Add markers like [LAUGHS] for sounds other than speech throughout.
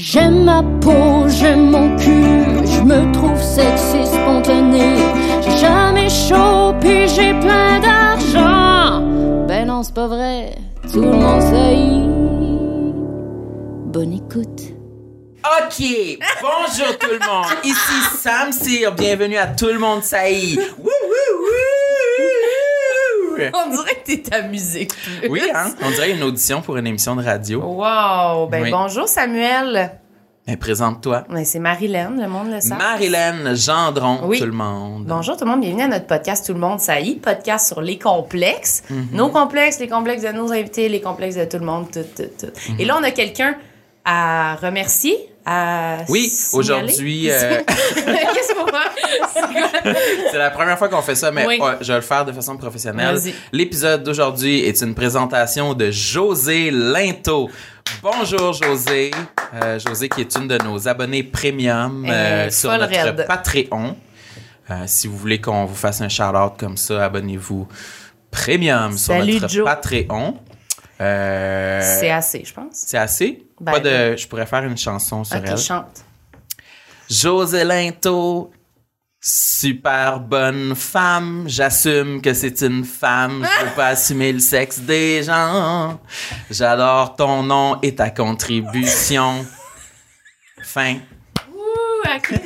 J'aime ma peau, j'aime mon cul, je me trouve sexy spontané. J'ai jamais chaud, puis j'ai plein d'argent. Ben non, c'est pas vrai, tout le monde sait. Bonne écoute. Ok, bonjour tout le monde. Ici Sam Cyr, bienvenue à Tout le monde saillit. Wouh, [LAUGHS] On dirait que t'es amusé. plus. Oui, hein? On dirait une audition pour une émission de radio. Wow! Ben Oui. bonjour Samuel. Mais présente-toi. Ben, c'est Marilyn, le monde le sait. Marilyn Gendron, Oui. tout le monde. Bonjour tout le monde, bienvenue à notre podcast Tout le monde ça y est, podcast sur les complexes. Mhm. Nos complexes, les complexes de nos invités, les complexes de tout le monde, tout, tout, tout. Et là, on a quelqu'un à remercier, à Oui, aujourd'hui, [LAUGHS] euh, Qu'est-ce qu'on va? [LAUGHS] C'est la première fois qu'on fait ça, mais Oui. je vais le faire de façon professionnelle. L'épisode d'aujourd'hui est une présentation de José Linto. Bonjour José. Euh, José qui est une de nos abonnés premium euh, sur notre. Patreon. Euh, si vous voulez qu'on vous fasse un shout-out comme ça, abonnez-vous premium sur notre Joe. Patreon. Euh, C'est assez, je pense. c'est assez? Ben, Pas de, je pourrais faire une chanson sur Ok, elle. chante. José Linto, super bonne femme. J'assume que c'est une femme. Je veux pas assumer le sexe des gens. J'adore ton nom et ta contribution. Fin. Ouh, à coup de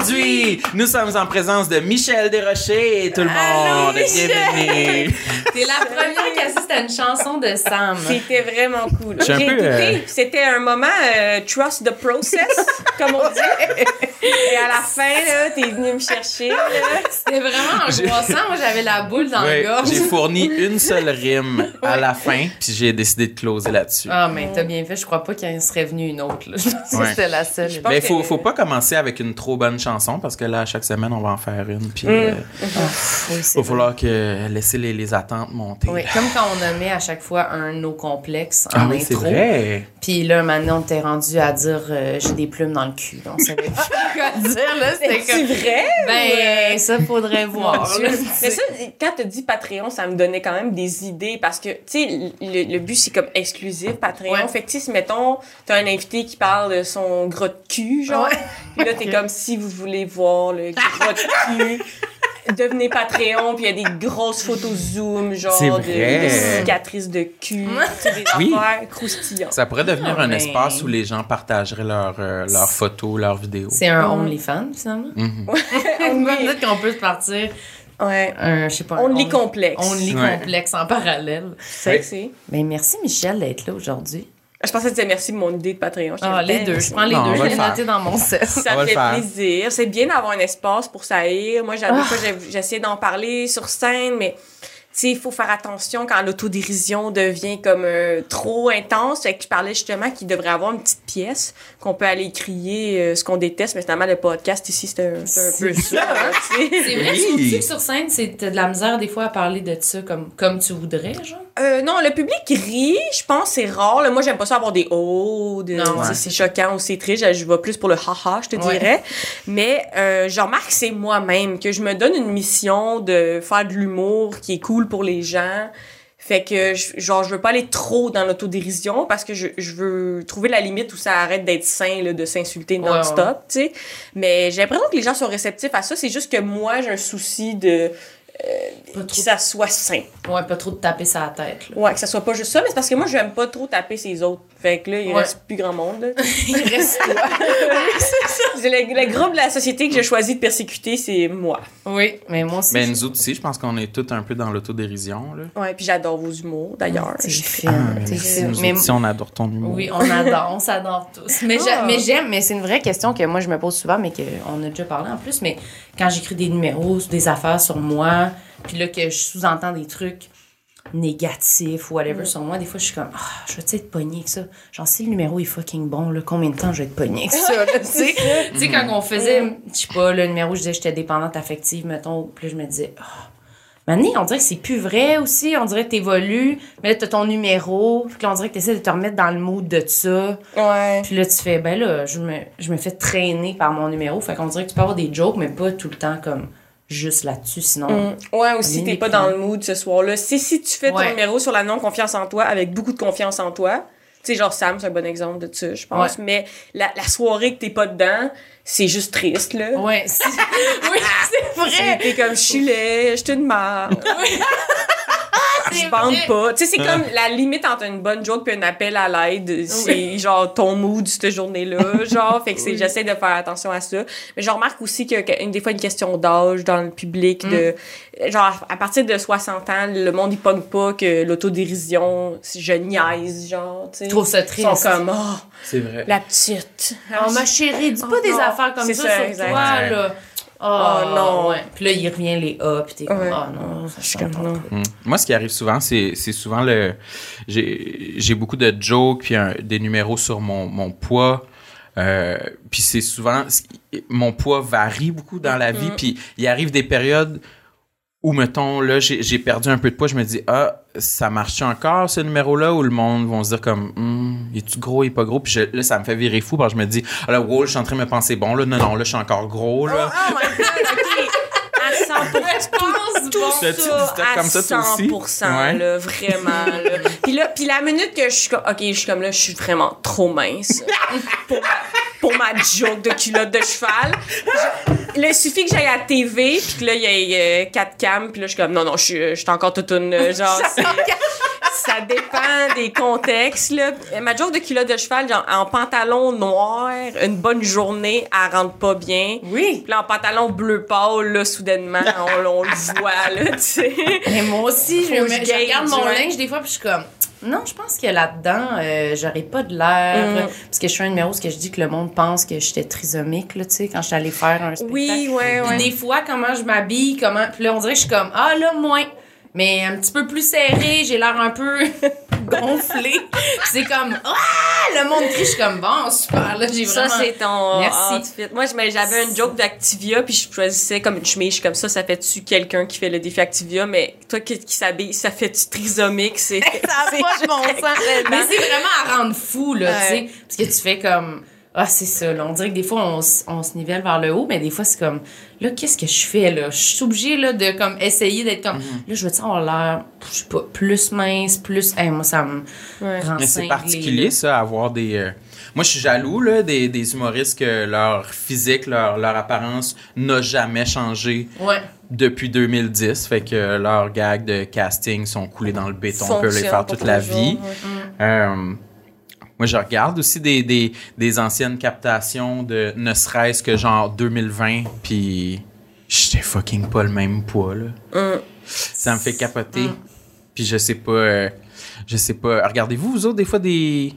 Aujourd'hui, nous sommes en présence de Michel Desrochers. Tout le Allô, monde, Michel! bienvenue. [LAUGHS] T'es la première qui assiste à une chanson de Sam. C'était vraiment cool. J'ai peu, écouté. euh, C'était un moment euh, trust the process, comme on dit. Et à la fin, là, t'es venu me chercher. C'était vraiment angoissant. Moi, j'avais la boule dans Oui, le gorge. j'ai fourni [LAUGHS] une seule rime à la fin, puis j'ai décidé de closer là-dessus. Ah, mais t'as bien fait. Je crois pas qu'il serait venu une autre. Là. Je pense que Ouais. c'était la seule. Mais que- faut, faut pas commencer avec une trop bonne chanson parce que là, chaque semaine, on va en faire une. Puis, Mm. euh, [LAUGHS] Oui, c'est va falloir que laisser les, les attentes monter. Oui, comme quand on nommait à chaque fois un de nos complexes en ah oui, intro. vrai. Puis là, maintenant, on était rendu à dire euh, j'ai des plumes dans le cul. On savait [LAUGHS] plus quoi dire. Là, c'était C'est comme. vrai? Ben, ça, faudrait voir. Là, Mais tu ça, quand t'as dit Patreon, ça me donnait quand même des idées parce que, tu sais, le, le but, c'est comme exclusif, Patreon. Ouais. Fait que, tu si, mettons, t'as un invité qui parle de son gros de cul, genre, Ouais. puis là, t'es [LAUGHS] comme si vous voulez voir le gros cul. Devenez Patreon, puis il y a des grosses photos zoom, genre C'est de, cicatrices de cul, [LAUGHS] des Oui. affaires croustillantes. Ça pourrait devenir un mais- espace où les gens partageraient leurs euh, leurs photos, leurs vidéos. C'est un OnlyFans, finalement? Mhm. [LAUGHS] Peut-être qu'on peut se partir Ouais. un, je sais pas, un Only only- complexe. Only Ouais. complexe en parallèle. Sexy. Ben, merci, Michel, d'être là aujourd'hui. Je pensais que tu disais merci de mon idée de Patreon. Je Ah, les deux. Je prends les Non, on deux. Je faire. noté dans mon set. On Ça le fait plaisir. C'est bien d'avoir un espace pour saillir. Moi, j'avais Ah. fois, j'ai- j'essayais d'en parler sur scène, mais il faut faire attention quand l'autodérision devient comme euh, trop intense. Fait que je parlais justement qu'il devrait avoir une petite pièce qu'on peut aller crier euh, ce qu'on déteste, mais finalement, le podcast ici, c'est un, peu ça. hein. [LAUGHS] C'est vrai, Oui. tu que sur scène, c'est de la misère des fois à parler de ça comme, comme tu voudrais, genre? Euh, non, le public rit, je pense, c'est rare. là. Moi, j'aime pas ça avoir des oh, de, Non, ouais. c'est choquant ou c'est triste. Je, je vais plus pour le haha, je te Ouais. dirais. Mais euh, je remarque que c'est moi-même, que je me donne une mission de faire de l'humour qui est cool pour les gens. Fait que, genre, je veux pas aller trop dans l'autodérision parce que je, je veux trouver la limite où ça arrête d'être sain, là, de s'insulter Ouais, non-stop, tu sais. Mais j'ai l'impression que les gens sont réceptifs à ça. C'est juste que moi, j'ai un souci de Pas que ça soit sain. ouais, pas trop de taper sa tête, là. Ouais, que ça soit pas juste ça, mais c'est parce que moi, j'aime pas trop taper ses autres. Fait que là, il Ouais. reste plus grand monde, là. [LAUGHS] Il reste toi. [LAUGHS] C'est le, le groupe de la société que j'ai choisi de persécuter, c'est moi. Oui, mais moi aussi. Mais je- nous autres aussi, je pense qu'on est tous un peu dans l'autodérision. Là. Ouais, puis j'adore vos humours, d'ailleurs. T'es Je- fine, merci. Nous Mais- aussi, on adore ton humour. Oui, on adore, on s'adore tous. Mais Ah. mais j'aime, mais c'est une vraie question que moi je me pose souvent, mais qu'on a déjà parlé en plus. Mais quand j'écris des numéros, des affaires sur moi, puis là que je sous-entends des trucs négatifs ou whatever sur moi, des fois je suis comme, ah, je vais-tu être pognée avec ça? Genre, si le numéro est fucking bon, là, combien de temps je vais être pognée avec ça? [LAUGHS] tu sais? Quand on faisait, je sais pas, le numéro, je disais que j'étais dépendante affective, mettons, puis je me disais, ah. Mané, on dirait que c'est plus vrai aussi. On dirait que t'évolues. Mais là, t'as ton numéro. Puis là, on dirait que t'essaies de te remettre dans le mood de ça. Ouais. Puis là, tu fais, ben là, je me, je me fais traîner par mon numéro. Fait qu'on dirait que tu peux avoir des jokes, mais pas tout le temps comme juste là-dessus. Sinon, Mm. Ouais, aussi, On est t'es pas dans le mood ce soir-là. Si, si tu fais ton Ouais. numéro sur la non-confiance en toi avec beaucoup de confiance en toi, Tu sais, genre Sam, c'est un bon exemple de ça, je pense. Mais la, la soirée que t'es pas dedans, c'est juste triste, là. Ouais, [LAUGHS] c'est- oui, [LAUGHS] c'est vrai. T'es comme, je suis laid, je te demande. [LAUGHS] Je bande vrai. pas. Tu sais, c'est comme la limite entre une bonne joke puis un appel à l'aide. C'est genre ton mood cette journée-là. [LAUGHS] Genre, fait que c'est, j'essaie de faire attention à ça. Mais je remarque aussi qu'il y a une- des fois une question d'âge dans le public. de Genre, à partir de 60 ans, le monde, il pogne pas que l'autodérision, je niaise, genre, tu sais. Je trouve ça Ils triste. sont comme, oh, C'est vrai. la petite. Oh, ma chérie, dis pas Oh, des non. affaires comme C'est ça, ça, sur exact. toi, là. Oh, Oh, non. Ouais. Puis là, il revient les A, puis t'es comme, Ouais. oh non, ça Je comme, non. Moi, ce qui arrive souvent, c'est c'est souvent le. J'ai j'ai beaucoup de jokes puis un- des numéros sur mon, mon poids. Euh, puis c'est souvent. Mon poids varie beaucoup dans la vie. Puis il arrive des périodes où, mettons, là, j'ai j'ai perdu un peu de poids. Je me dis, ah, ça marche encore ce numéro-là? Où le monde va se dire, comme, Hum, est-tu gros, il est pas gros? Puis je- là, ça me fait virer fou parce que je me dis, ah là, wow, je suis en train de me penser, bon, là, non, non, là, je suis encore gros, là. Oh my god, ok. À 100%. [LAUGHS] pense tout dit ça ça à comme ça, toi aussi? 100%, Ouais. là, vraiment, là. [LAUGHS] Puis là, puis la minute que je suis comme, OK, je suis comme là, je suis vraiment trop mince [LAUGHS] pour ma, pour ma joke de culotte de cheval. Je- là, il suffit que j'aille à la TV, puis que là, il y ait euh, quatre cams, puis là, je suis comme, non, non, je suis, je suis encore toute une, euh, genre, [LAUGHS] ça dépend des contextes, là. Ma joke de culotte de cheval, genre, en pantalon noir, une bonne journée, elle rentre pas bien. Oui. Puis là, en pantalon bleu pâle, là, soudainement, on, on le voit, là, tu sais. Mais moi aussi, je, me- je regarde mon linge des fois, puis je suis comme, non, je pense que là-dedans, euh, j'aurais pas de l'air. Mm. Parce que je fais un numéro où je dis que le monde pense que j'étais trisomique, là, tu sais, quand je suis allée faire un spectacle. Oui, ouais, ouais. des fois, comment je m'habille, comment. Puis là, on dirait que je suis comme, ah là, moins. Mais un petit peu plus serré, j'ai l'air un peu [LAUGHS] gonflé. C'est comme, ah, le monde crie, je suis comme, bon, super, là, j'ai Ça, vraiment. c'est ton Merci. outfit. Moi, j'avais une joke d'Activia, puis je choisissais comme une chemise. Comme ça, ça fait-tu quelqu'un qui fait le défi Activia, mais toi qui, qui s'habille, ça fait-tu trisomique? C'est, [LAUGHS] Ça a pas de bon sens. Mais c'est vraiment à rendre fou, là, Ouais. tu sais. Parce que tu fais comme. Ah, c'est ça, là. On dirait que des fois, on, on se nivelle vers le haut, mais des fois, c'est comme. Là, qu'est-ce que je fais, là? Je suis obligée, là, de comme essayer d'être comme. Là, je veux dire, avoir l'air, je sais pas, plus mince, plus. Hey, moi, ça me Ouais. rend Mais c'est particulier, ça, avoir des. euh, Moi, je suis jaloux là, des, des humoristes que leur physique, leur, leur apparence n'a jamais changé Ouais. depuis 2010. Fait que leurs gags de casting sont coulés dans le béton. On peut les faire toute la vie. ouais. Euh, moi, je regarde aussi des, des, des anciennes captations de ne serait-ce que genre 2020, puis j'étais fucking pas le même poids, là. Hum. Ça me fait capoter. Puis je sais pas... euh, je sais pas... Regardez-vous, vous autres, des fois, des...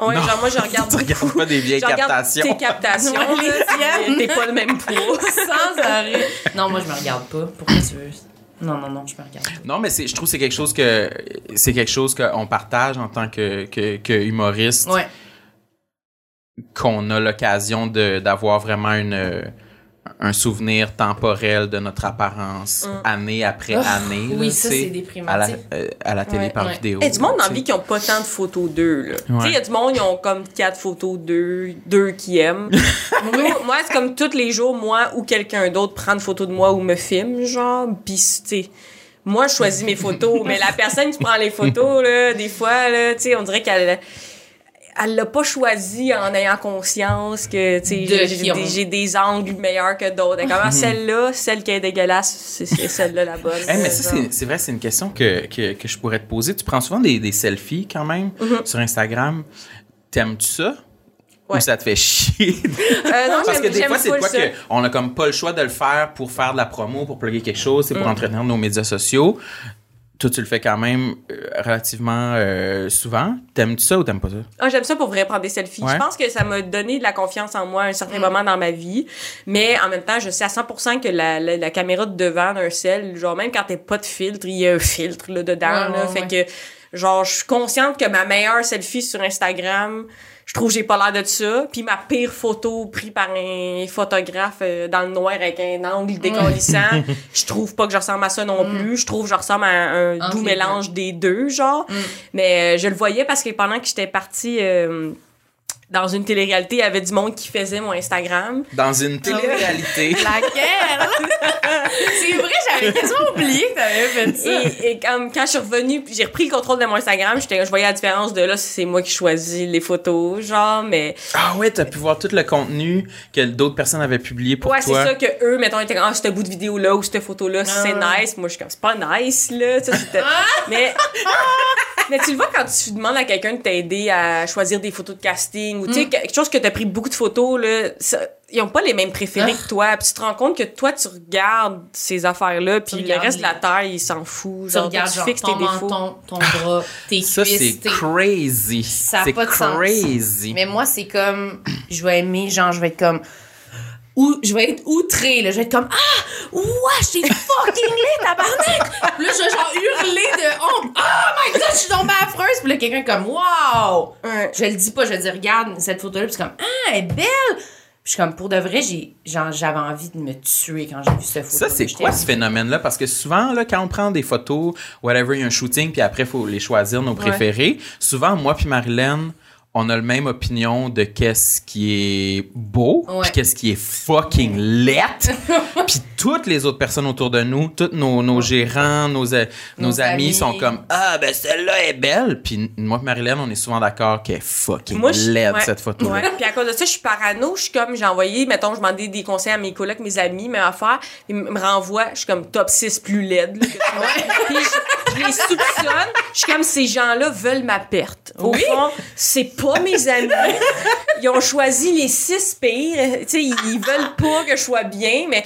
Ouais, Non. genre, moi, je regarde [LAUGHS] Tu regardes pas des vieilles captations. tes captations, Ouais, les tiennes. t'es pas le même poids. Sans arrêt. Non, moi, je me regarde pas. Pourquoi tu veux? Non, non, non, je me regarde. Non, mais je trouve que c'est quelque chose que... C'est quelque chose qu'on partage en tant que, que, que humoriste. Ouais. qu'on a l'occasion d'avoir vraiment une un souvenir temporel de notre apparence année après Oh, année. oui, là, ça, c'est déprimant, À la, euh, à la télé Ouais, par ouais. vidéo. Il y a du monde dans la vie qui ont pas tant de photos d'eux, là. Tu sais, Ouais. il y a du monde, ils ont comme quatre photos d'eux, deux qui aiment. [LAUGHS] Nous, moi, c'est comme tous les jours, moi ou quelqu'un d'autre prend une photo de moi ou me filme, genre, pis, tu sais, moi, je choisis mes photos, mais la personne qui prend les photos, là, des fois, là, tu sais, on dirait qu'elle elle l'a pas choisi en ayant conscience que, De j'ai- des, j'ai des angles meilleurs que d'autres. Comment celle-là, celle qui est dégueulasse, c'est c'est celle-là la bonne. Eh, mais ça, c'est, c'est vrai, c'est une question que, que, que je pourrais te poser. Tu prends souvent des, des selfies quand même Mm-hmm. sur Instagram. T'aimes-tu ça? Ouais. Ou ça te fait chier? Euh, non, [LAUGHS] Parce que des fois, c'est quoi ça. que on a comme pas le choix de le faire pour faire de la promo, pour plugger quelque chose, c'est pour Mm. entretenir nos médias sociaux. Toi, tu le fais quand même euh, relativement euh, souvent. T'aimes-tu ça ou t'aimes pas ça? Ah, j'aime ça pour vrai prendre des selfies. Ouais. Je pense que ça m'a donné de la confiance en moi à un certain moment dans ma vie. Mais en même temps, je sais à 100% que la, la, la caméra de devant d'un sel, genre même quand t'as pas de filtre, il y a un filtre là, dedans. Ouais, là, ouais, fait ouais. que, genre, je suis consciente que ma meilleure selfie sur Instagram, je trouve que j'ai pas l'air de ça. Puis ma pire photo prise par un photographe euh, dans le noir avec un angle décollissant, [LAUGHS] je trouve pas que je ressemble à ça non plus. Je trouve que je ressemble à un, Entre doux mélange des deux, genre. Mais euh, je le voyais parce que pendant que j'étais partie euh, dans une télé-réalité, il y avait du monde qui faisait mon Instagram. Dans une télé-réalité. [LAUGHS] Laquelle? [LAUGHS] c'est vrai, j'avais quasiment oublié que t'avais fait ça. Et, et comme, quand je suis revenue, j'ai repris le contrôle de mon Instagram, je voyais la différence de là, c'est moi qui choisis les photos, genre, mais Ah ouais, t'as pu voir tout le contenu que d'autres personnes avaient publié pour ouais, c'est toi. ça que eux, mettons, étaient comme, ah, ce bout de vidéo-là ou cette photo-là, c'est Ah. nice. Moi, je suis comme, c'est pas nice, là. Mais, [LAUGHS] mais tu le vois quand tu demandes à quelqu'un de t'aider à choisir des photos de casting ou, tu Mm. sais, quelque chose que t'as pris beaucoup de photos, là, ça- ils ont pas les mêmes préférés Ah. que toi. Puis tu te rends compte que toi, tu regardes ces affaires-là, puis le reste de la terre, il s'en fout. Tu Genre, regardes tu genre fixes ton tes défauts. menton, ton bras, [LAUGHS] tes Ça, c'est crazy. Ça a pas de sens. crazy. Mais moi, c'est comme, je vais aimer, genre, je vais être comme, ou je vais être outrée, là, je vais être comme, ah, ouais, j'ai fucking lit, tabarnak! Puis là, je vais genre hurler de honte, oh my god, je suis tombée affreuse! Puis là, quelqu'un est comme, wow! Ouais. Je le dis pas, je dis, regarde cette photo-là, puis c'est comme, ah, elle est belle! Puis je suis comme, pour de vrai, j'ai, genre, j'avais envie de me tuer quand j'ai vu cette photo. Ça, c'est quoi ce phénomène-là? Parce que souvent, là, quand on prend des photos, whatever, il y a un shooting, puis après, il faut les choisir, nos préférés. Souvent, moi puis Marilyn, on a le même opinion de qu'est-ce qui est beau, Ouais. puis qu'est-ce qui est fucking lettre. [LAUGHS] puis toutes les autres personnes autour de nous, tous nos, nos gérants, nos, nos, Nos amis, amis. sont comme « Ah, ben celle-là est belle! » Puis moi puis Marilyn, on est souvent d'accord qu'elle est fucking Moi, laide, ouais, cette photo-là. Ouais. Puis à cause de ça, je suis parano. Je suis comme, j'ai envoyé, mettons, je demandais des conseils à mes collègues, mes amis, mes affaires. Ils me renvoient, je suis comme top 6 plus laide. là. Puis je, je les soupçonne. Je suis comme, ces gens-là veulent ma perte. Au Oui. fond, c'est pas mes amis. Ils ont choisi les six pires. Tu sais, ils, veulent pas que je sois bien, mais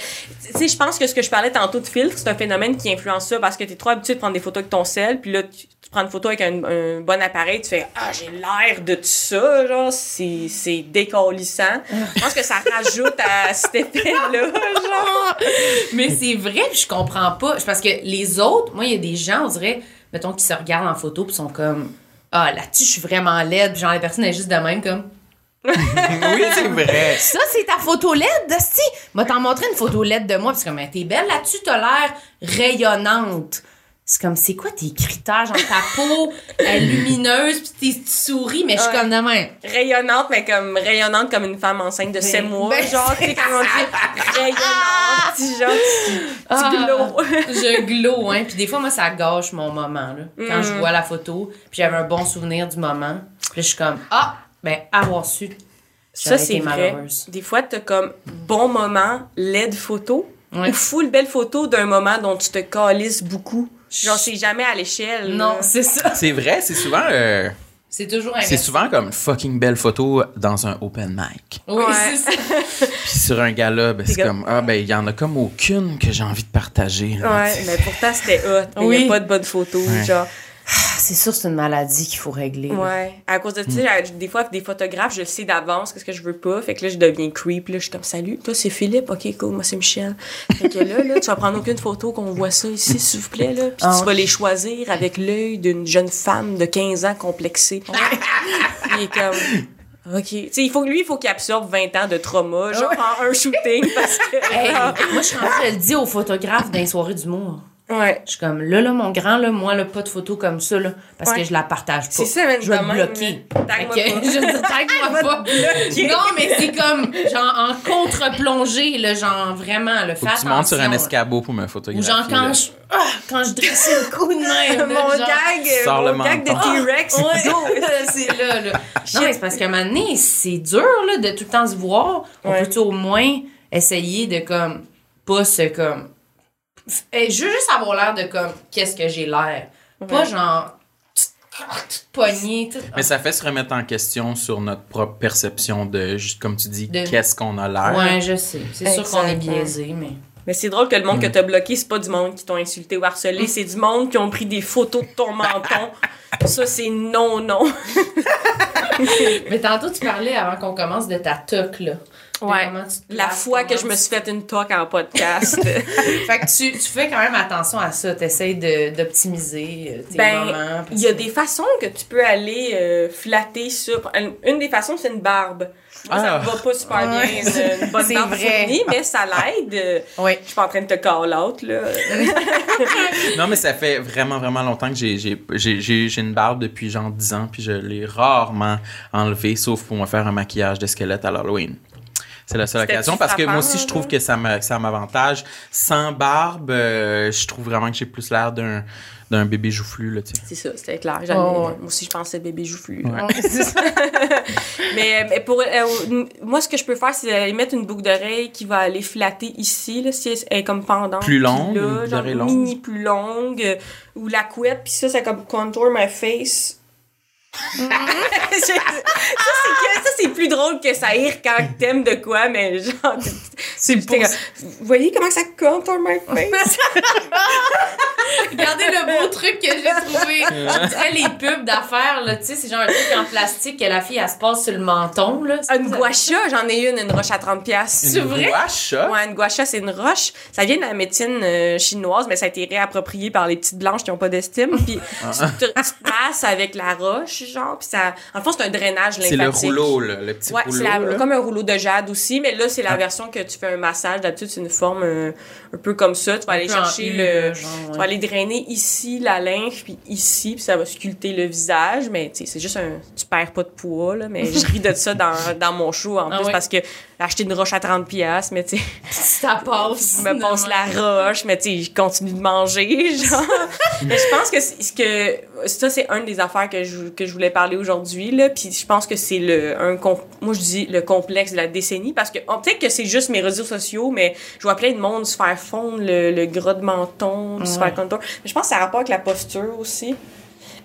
tu je pense que ce que je parlais tantôt de filtre, c'est un phénomène qui influence ça parce que t'es trop habitué de prendre des photos avec ton sel, puis là, tu, tu prends une photo avec un, bon appareil, tu fais Ah, j'ai l'air de tout ça, genre, c'est, c'est décollissant. Je pense que ça rajoute à cet effet-là, genre. Mais c'est vrai, je comprends pas. Parce que les autres, moi, il y a des gens, on dirait, mettons, qui se regardent en photo, puis sont comme, ah, là-dessus, je suis vraiment laide. Puis genre, la personne est juste de même, comme, [LAUGHS] oui, c'est vrai. ça, c'est ta photo LED, Dusty. M'a t'en montré une photo LED de moi, puis c'est comme, t'es belle là-dessus, t'as l'air rayonnante. C'est comme, c'est quoi tes critères? Genre, ta peau est lumineuse, puis t'es- tu souris, mais je suis Ouais. comme de même. Rayonnante, mais comme rayonnante comme une femme enceinte de 7 mois, ben, genre, tu sais, comment dit, rayonnante, petit genre, Ah. glow. je glow, hein. Puis des fois, moi, ça gâche mon moment, là. Quand Mm. je vois la photo, puis j'avais un bon souvenir du moment. Puis je suis comme, ah, ben, avoir su. Ça, c'est vrai. Des fois, t'as comme bon moment, laide photo, Ouais. ou full belle photo d'un moment dont tu te calisses beaucoup. Genre, c'est jamais à l'échelle. Non, c'est ça. C'est vrai, c'est souvent... euh, C'est toujours C'est souvent comme fucking belle photo dans un open mic. Oui, Ouais. c'est ça. [LAUGHS] Puis sur un gala, ben, c'est comme, ah, ben, il y en a comme aucune que j'ai envie de partager. là. Ouais, mais pourtant, c'était hot. Il Oui. n'y a pas de bonnes photos, Ouais. genre. Ah, C'est sûr, c'est une maladie qu'il faut régler. là. Ouais. À cause de Hmm. ça, des fois, des photographes, je le sais d'avance, qu'est-ce que je veux pas. Fait que là, je deviens creep. Là, je suis comme, salut, toi, c'est Philippe. Ok, cool, moi, c'est Michel. Fait que là, là, tu vas prendre aucune photo qu'on voit ça ici, s'il vous plaît, là. Puis Ah. tu vas les choisir avec l'œil d'une jeune femme de 15 ans complexée. [LAUGHS] Il est comme, ok. Tu sais, il faut, lui, il faut qu'il absorbe 20 ans de trauma, genre, en un shooting, parce que. Hey, moi, je suis rendue, je le dis aux photographes dans les soirées d'humour. Ouais. Je suis comme, là, là, mon grand, là, moi, là, pas de photo comme ça, là, parce Ouais. que je la partage pas. C'est ça, même Je vais te bloquer. Fait que- pas. [LAUGHS] je veux dire, tague-moi [LAUGHS] pas. Non, mais c'est comme, genre, en contre-plongée, là, genre, vraiment, le que tu montes sur un escabeau pour me Ou photographier. genre, quand là. je, ah, quand je dressais le coup de même. [LAUGHS] là, mon genre, gag, Sors mon le gag de. T-Rex, Ouais, go! c'est là, là. Non, mais c'est parce qu'à un moment donné, c'est dur, là, de tout le temps se voir. On Ouais. peut au moins essayer de, comme, pas se, comme... eh, Je veux juste avoir l'air de, comme, qu'est-ce que j'ai l'air. Pas genre, tout... Mais ça fait se remettre en question sur notre propre perception de, juste comme tu dis, De- qu'est-ce qu'on a l'air. Ouais, je sais. C'est sûr qu'on est biaisé, mais... Mais c'est drôle que le monde Mm. que t'as bloqué, c'est pas du monde qui t'ont insulté ou harcelé, c'est du monde qui ont pris des photos de ton menton. [LAUGHS] Ça, c'est non, non. [LAUGHS] Mais tantôt, tu parlais, avant qu'on commence, de ta toque, là. Ouais. tu La fois que je me tu- suis fait une toque en podcast. [LAUGHS] [LAUGHS] Fait que tu, tu fais quand même attention à ça. T'essayes de- d'optimiser euh, tes Ben, moments. Il y a des façons que tu peux aller euh, flatter ça. Une des façons, c'est une barbe. Moi, ça Ah. me va pas super bien, une, une bonne barbe vrai. fournie, mais ça l'aide. Euh, Oui. Je suis pas en train de te call out, là. [LAUGHS] Non, mais ça fait vraiment, vraiment longtemps que j'ai, j'ai, j'ai, j'ai, j'ai une barbe depuis genre 10 ans, puis je l'ai rarement enlevée, sauf pour me faire un maquillage de squelette à l'Halloween. C'est la seule occasion parce que moi aussi, je trouve que ça, me, ça m'avantage. Sans barbe, euh, je trouve vraiment que j'ai plus l'air d'un, d'un bébé joufflu, là, tu sais. C'est ça, c'était clair. Oh, ouais. Moi aussi, je pensais bébé joufflu. Ouais. C'est [LAUGHS] ça. Mais, mais pour euh, moi, ce que je peux faire, c'est aller mettre une boucle d'oreille qui va aller flatter ici, là, si elle est comme pendant. Plus longue, une là, boucle genre longue. mini plus longue, euh, ou la couette, puis ça, c'est comme contour my face. Mm-hmm. [LAUGHS] Ça, c'est que- ça, c'est plus drôle que ça rire quand t'aimes de quoi, mais genre. C'est comme, Vous voyez comment ça contour my [LAUGHS] face? Regardez le beau truc que j'ai trouvé. On dirait les pubs d'affaires, là. Tu sais, c'est genre un truc en plastique que la fille, elle se passe sur le menton, là. une guacha, j'en ai une, une roche à 30$. piastres. C'est vrai? gouache, Ouais, une guacha, c'est une roche. Ça vient de la médecine euh, chinoise, mais ça a été réapproprié par les petites blanches qui ont pas d'estime. Puis tu, te, tu te masses avec la roche, genre. Puis ça, en fond, c'est un drainage lymphatique. C'est le rouleau, là, le petit Ouais, rouleau. c'est comme un rouleau de jade aussi, mais là, c'est la Ah. version que tu fais un massage. D'habitude, c'est une forme euh, un peu comme ça. Tu vas aller chercher le. Tu vas aller drainer ici la lymphe, puis ici, puis ça va sculpter le visage. Mais tu sais, c'est juste un. Tu perds pas de poids, là. Mais je ris de ça dans, dans mon show en Ah plus ouais. parce que acheter une roche à 30$, piastres, mais tu sais. Ça passe. [LAUGHS] je me passe la roche, mais tu sais, je continue de manger, [LAUGHS] genre. mais je pense que ce que ça c'est une des affaires que je que je voulais parler aujourd'hui là, puis je pense que c'est le un moi je dis le complexe de la décennie parce que oh, peut-être que c'est juste mes réseaux sociaux, mais je vois plein de monde se faire fondre le, le gras de menton, se faire contour. Mais je pense que ça a rapport avec la posture aussi.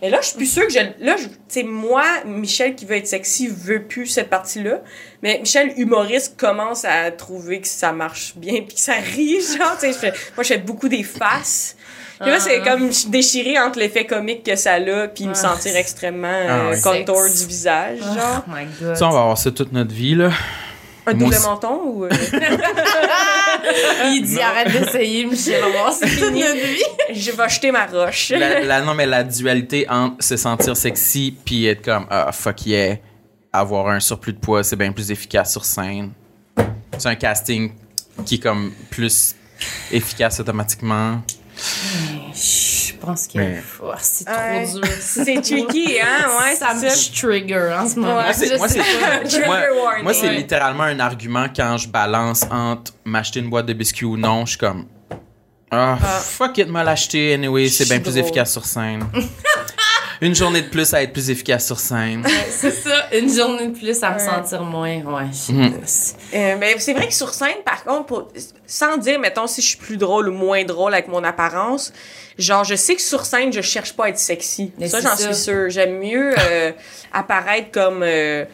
Mais là, je suis plus sûre que je. Là, tu sais, moi, Michel qui veut être sexy veut plus cette partie-là. Mais Michel, humoriste, commence à trouver que ça marche bien puis que ça rit, [LAUGHS] genre, tu sais. Moi, je fais beaucoup des faces. Puis là, c'est Ah. comme déchiré entre l'effet comique que ça a puis me Ah. sentir extrêmement Ah euh, contour du visage, genre. Oh my god. Ça, on va avoir ça toute notre vie, là. Un double aussi. menton ou. euh, [LAUGHS] Il dit arrête d'essayer, Michel. On va [LAUGHS] je vais jeter ma roche. la, [LAUGHS] la- non, mais la dualité entre se sentir sexy puis être comme, ah, fuck yeah, avoir un surplus de poids, c'est bien plus efficace sur scène. C'est un casting qui est comme plus efficace automatiquement. Je pense que Mais- oh, c'est trop Ouais. dur. [LAUGHS] C'est tricky, hein? Ouais, ça me trigger en ce moment. Ouais, Moi, c'est, moi, [LAUGHS] moi- moi, littéralement un argument quand je balance entre m'acheter une boîte de biscuits ou non. Je suis comme, ah, fuck it, me l'acheter anyway, c'est bien plus drôle. efficace sur scène. [LAUGHS] une journée de plus à être plus efficace sur scène. C'est ça, une journée de plus à me sentir moins. Ouais, je Mhm. c'est- Euh, mais c'est vrai que sur scène, par contre, pour- sans dire, mettons, si je suis plus drôle ou moins drôle avec mon apparence, genre, je sais que sur scène, je cherche pas à être sexy. Mais ça, j'en suis sûre. J'aime mieux euh, [LAUGHS] apparaître comme euh,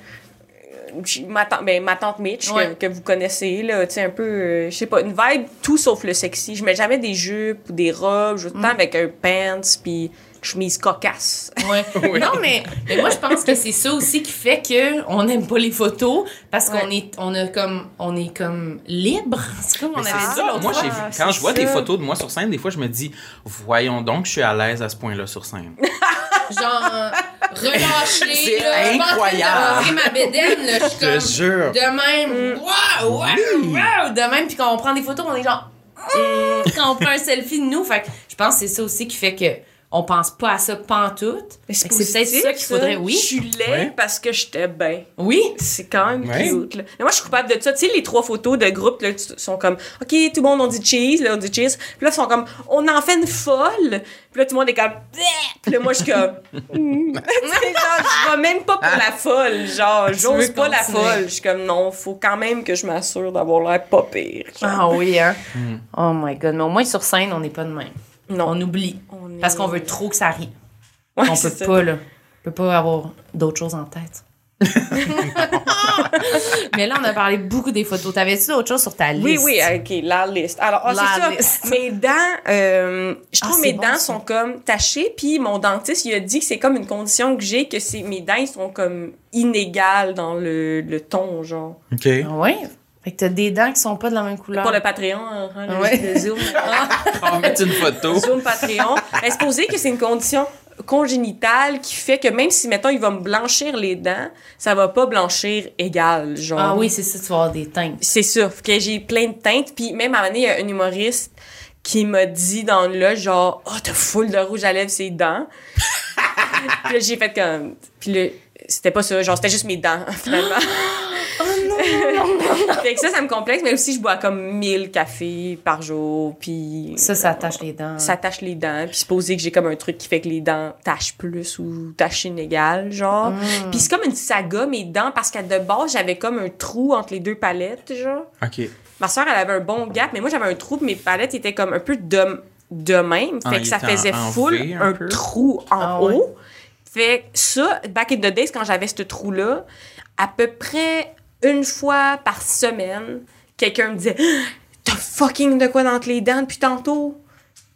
ma, tante, ben, ma tante Mitch, Ouais. que, que vous connaissez, là, tu sais, un peu, euh, je sais pas, une vibe tout sauf le sexy. Je mets jamais des jupes ou des robes, je joue tout le temps avec un pants, puis chemise cocasse. Ouais. [LAUGHS] Non, mais, mais moi, je pense que c'est ça aussi qui fait que on n'aime pas les photos parce qu'on est, on a comme, on est comme libre. C'est comme on avait dit ça. Moi, j'ai, quand je vois des photos de moi sur scène, des fois, je me dis, voyons donc, je suis à l'aise à ce point-là sur scène. [LAUGHS] Genre, relâché. [LAUGHS] C'est là, incroyable. Je ma bédaine, là. Je suis Je jure. de même, waouh, waouh, waouh, de même, puis quand on prend des photos, on est genre, mm, quand on prend un selfie de nous, fait que je pense que c'est ça aussi qui fait que on pense pas à ça pantoute. C'est peut-être ça qu'il faudrait, Je oui. suis laid Ouais. parce que j'étais bien. Oui. C'est quand même Ouais. cute. Là. Mais moi, je suis coupable de ça. Tu sais, les trois photos de groupe là, sont comme OK, tout le monde on dit cheese, là, on dit cheese. Puis là, ils sont comme on en fait une folle. Puis là, tout le monde est comme Bleh! Puis là, moi, je suis comme. [LAUGHS] [LAUGHS] Tu sais, genre, je vais même pas pour la folle. Genre, j'ose pas la folle. Je suis comme non, faut quand même que je m'assure d'avoir l'air pas pire. Genre, Ah oui, hein. Hmm. Oh my god. Mais au moins sur scène, on n'est pas de même. Non. On oublie. On est- Parce qu'on veut trop que ça rie. Ouais, on peut ça. pas, là. On peut pas avoir d'autres choses en tête. [LAUGHS] Mais là, on a parlé beaucoup des photos. T'avais-tu d'autres choses sur ta liste? Oui, oui, OK, la liste. Alors, ah, La c'est ça. liste. Mes dents, euh, je Ah, trouve c'est mes bon, dents ça. sont comme tachées, puis mon dentiste, il a dit que c'est comme une condition que j'ai, que c'est mes dents, ils sont comme inégales dans le, le ton, genre. OK. Ah ouais? Fait que t'as des dents qui sont pas de la même couleur. Pour le Patreon, hein, le, Ouais. le Zoom. [LAUGHS] On va mettre une photo. Zoom Patreon. Mais supposé que c'est une condition congénitale qui fait que même si, mettons, il va me blanchir les dents, ça va pas blanchir égal, genre. Ah oui, c'est ça, tu vas avoir des teintes. C'est ça. Que j'ai plein de teintes. Puis même à un moment donné, il y a un humoriste qui m'a dit dans le là, genre, oh, t'as full de rouge à lèvres ses dents. [LAUGHS] puis là, j'ai fait comme. Puis là, c'était pas ça. Genre, c'était juste mes dents, [LAUGHS] finalement. [GASPS] Fait que ça, ça me complexe. Mais aussi, je bois comme 1000 cafés par jour. Puis. Ça, ça attache les dents. Ça tache les dents. Puis supposé que j'ai comme un truc qui fait que les dents tachent plus ou tachent inégales, genre. Mm. Puis c'est comme une saga, mes dents, parce qu'à de base, j'avais comme un trou entre les deux palettes, genre. OK. Ma soeur, elle avait un bon gap, mais moi, j'avais un trou, mes palettes étaient comme un peu de, de même. Ah, Fait que ça en- faisait en full V un trou en Ah haut. ouais. Fait que ça, back in the days, quand j'avais ce trou-là, à peu près une fois par semaine, quelqu'un me disait Ah, [GASPS] T'as fucking de quoi dans les dents depuis tantôt?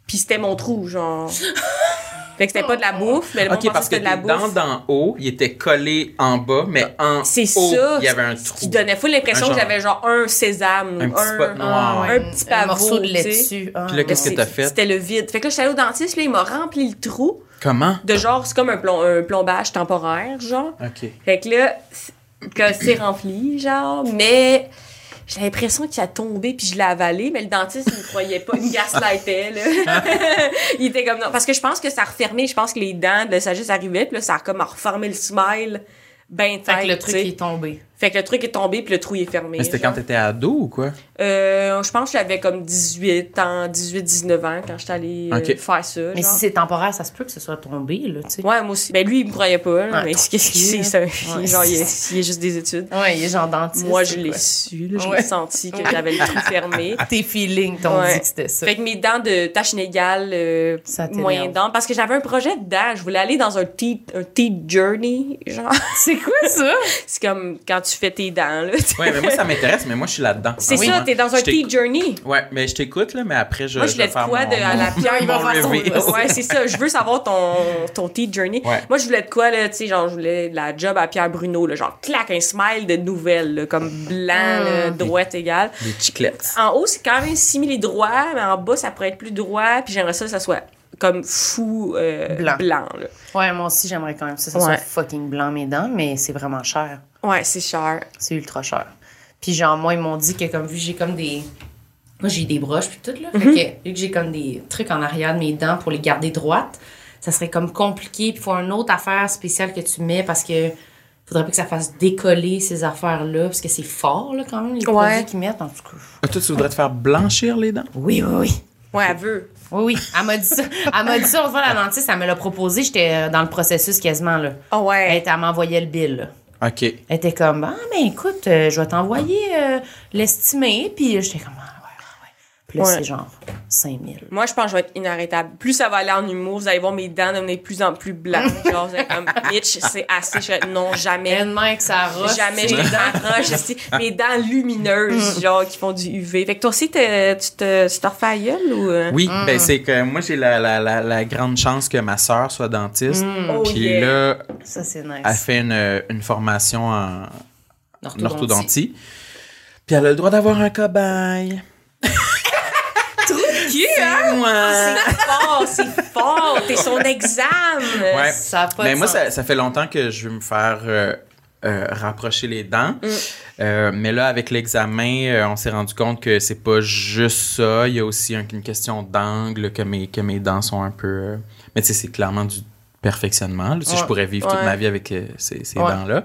Puis c'était mon trou, genre. [LAUGHS] fait que c'était pas de la bouffe, mais le monde OK, pensait parce que c'était de la bouffe. d'en haut, ils étaient collés en bas, mais en C'est haut, ça. il y avait un trou. Qui donnait full l'impression Un que j'avais genre un sésame Un ou petit spot noir. un petit pavot, Un morceau de tu lait sais. dessus. Ah, Puis là, qu'est-ce que t'as fait? C'était le vide. Fait que là, je suis allée au dentiste, là, il m'a rempli le trou. Comment? De genre, c'est comme un, plom- un plombage temporaire, genre. OK. Fait que là, que c'est rempli, genre, mais j'ai l'impression qu'il a tombé puis je l'ai avalé, mais le dentiste, il ne croyait pas, il me gaslightait, là. [LAUGHS] il était comme non. Parce que je pense que ça a refermé, je pense que les dents de la sagesse arrivaient, puis là, ça a comme reformé le smile ben Fait que tête, le truc est tombé. Fait que le truc est tombé puis le trou est fermé. Mais c'était quand t'étais ado ou quoi? Euh, je pense que j'avais comme 18 ans, 18-19 ans quand j'étais allée euh, faire ça. Mais genre. si c'est temporaire, ça se peut que ce soit tombé, là, tu sais. Ouais, moi aussi. Ben lui, il me croyait pas, là, Ouais, mais qu'est-ce qu'il sait, ça? Ouais. Genre, il est, [LAUGHS] il est juste des études. Ouais, il est genre dentiste. Moi, je l'ai su, là, je Ouais. l'ai senti que j'avais le trou [LAUGHS] fermé. Tes feelings t'ont Ouais. dit que c'était ça. Fait que mes dents de tache inégale, euh, moyen dents, parce que j'avais un projet dedans, je voulais aller dans un teeth, un teeth journey, genre. C'est quoi ça? [LAUGHS] C'est comme quand tu fais tes dents, là. Ouais, mais moi, ça m'intéresse, mais moi, je suis là-dedans. C'est Ah, ça, t'es dans un teeth journey. Ouais, mais je t'écoute, là, mais après, je, Moi, je je vais voulais de faire quoi mon, de, à la pierre, il va faire son-. Ouais, c'est ça. Je veux savoir ton, ton teeth journey. Ouais. Moi, je voulais de quoi, là, tu sais, genre, je voulais de la job à Pierre Bruno, là, genre, clac, un smile de nouvelle, là, comme blanc, là, droite égale. Des chiclettes. En haut, c'est quand même simili droit, mais en bas, ça pourrait être plus droit, puis j'aimerais ça que ça soit comme fou euh, Blanc. blanc, là. Ouais, moi aussi, j'aimerais quand même que ça, ça Ouais. soit fucking blanc mes dents, mais c'est vraiment cher. Ouais, c'est cher. C'est ultra cher. Puis genre, moi, ils m'ont dit que comme vu j'ai comme des... Moi, j'ai des broches puis tout, là. Fait que vu que j'ai comme des trucs en arrière de mes dents pour les garder droites, ça serait comme compliqué. Puis il faut une autre affaire spéciale que tu mets parce que faudrait pas que ça fasse décoller ces affaires-là parce que c'est fort, là, quand même, les Ouais. produits qu'ils mettent. En tout cas, Ah, toi, tu voudrais te faire blanchir les dents? oui, oui, oui. Ouais, elle veut. Oui, oui. Elle m'a dit ça. Elle m'a dit ça, on va la dentiste, elle me l'a proposé. J'étais dans le processus quasiment, là. Ah ouais. elle m'envoyait le bill, là. Elle était comme, ah, mais écoute, euh, je vais t'envoyer euh, l'estimé. Puis j'étais comme, ah. Puis là, Ouais. c'est genre 5000. Moi, je pense que je vais être inarrêtable. Plus ça va aller en humour, vous allez voir mes dents devenir de plus en plus blanches. [LAUGHS] Genre, vous allez comme, bitch, c'est assez. Je vais être, non, jamais. Que ça roche. Jamais je les je sais, Mes dents lumineuses, genre, qui font du UV. Fait que toi aussi, t'es- tu te, tu te refais la gueule ou. euh? Oui, ben c'est que moi, j'ai la, la, la, la grande chance que ma sœur soit dentiste. Oh, Puis yeah. là, Ça, c'est nice. elle fait une, une formation en Orthodontie. orthodontie. Puis elle a le droit d'avoir un cobaye. [LAUGHS] Qui, hein? C'est moi! C'est fort, c'est fort. T'es son examen. Ouais. Ça a pas Mais de moi, sens. ça, ça fait longtemps que je veux me faire euh, euh, rapprocher les dents. Mm. Euh, mais là, avec l'examen, on s'est rendu compte que c'est pas juste ça. Il y a aussi un- une question d'angle, que mes, que mes dents sont un peu. Mais tu sais, c'est clairement du perfectionnement. là. Si je pourrais vivre toute ma vie avec euh, ces, ces Ouais. dents-là.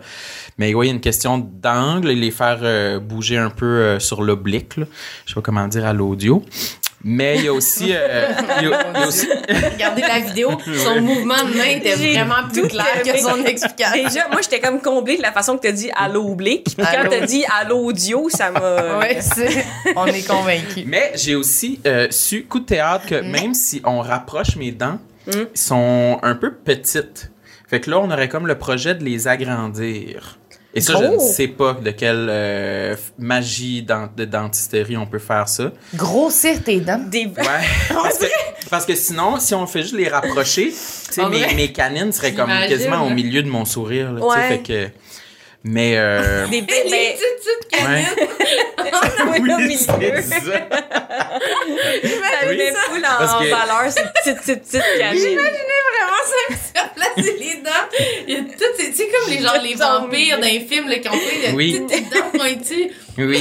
Mais oui, il y a une question d'angle et les faire euh, bouger un peu euh, sur l'oblique. Je sais pas comment dire à l'audio. Mais il y a aussi. euh, il y a- il y a aussi [LAUGHS] Regardez la vidéo, [LAUGHS] son mouvement de main était J'ai vraiment plus tout clair aimé. que son explication. Déjà, moi, j'étais comme comblée de la façon que t'as dit allô oblique. Puis quand Allô? t'as dit allô audio, ça m'a. [LAUGHS] Ouais, c'est... On est convaincus. Mais j'ai aussi euh, su, coup de théâtre, que Mm. même si on rapproche mes dents, Mm. ils sont un peu petites. Fait que là, on aurait comme le projet de les agrandir. Et ça, je ne sais pas de quelle euh, magie dent- de dentisterie on peut faire ça. Grossir tes dents. Des... Ouais. [LAUGHS] parce, que, parce que sinon, si on fait juste les rapprocher, tu sais, En mes, mes canines seraient comme quasiment au milieu de mon sourire. Là, tu sais, Ouais. Fait que Mais, euh, [LAUGHS] Des Les ben, petites petites ouais. canines. [LAUGHS] au Oui, milieu. c'est ça. Oui. met full en, valeur ces petites, petites, petites canines. vraiment ça, [LAUGHS] les dents. Il y a tout, c'est- tu sais, comme les, genre, les vampires dans les films, là, qui ont pris Oui. toutes les dents pointues. Oui.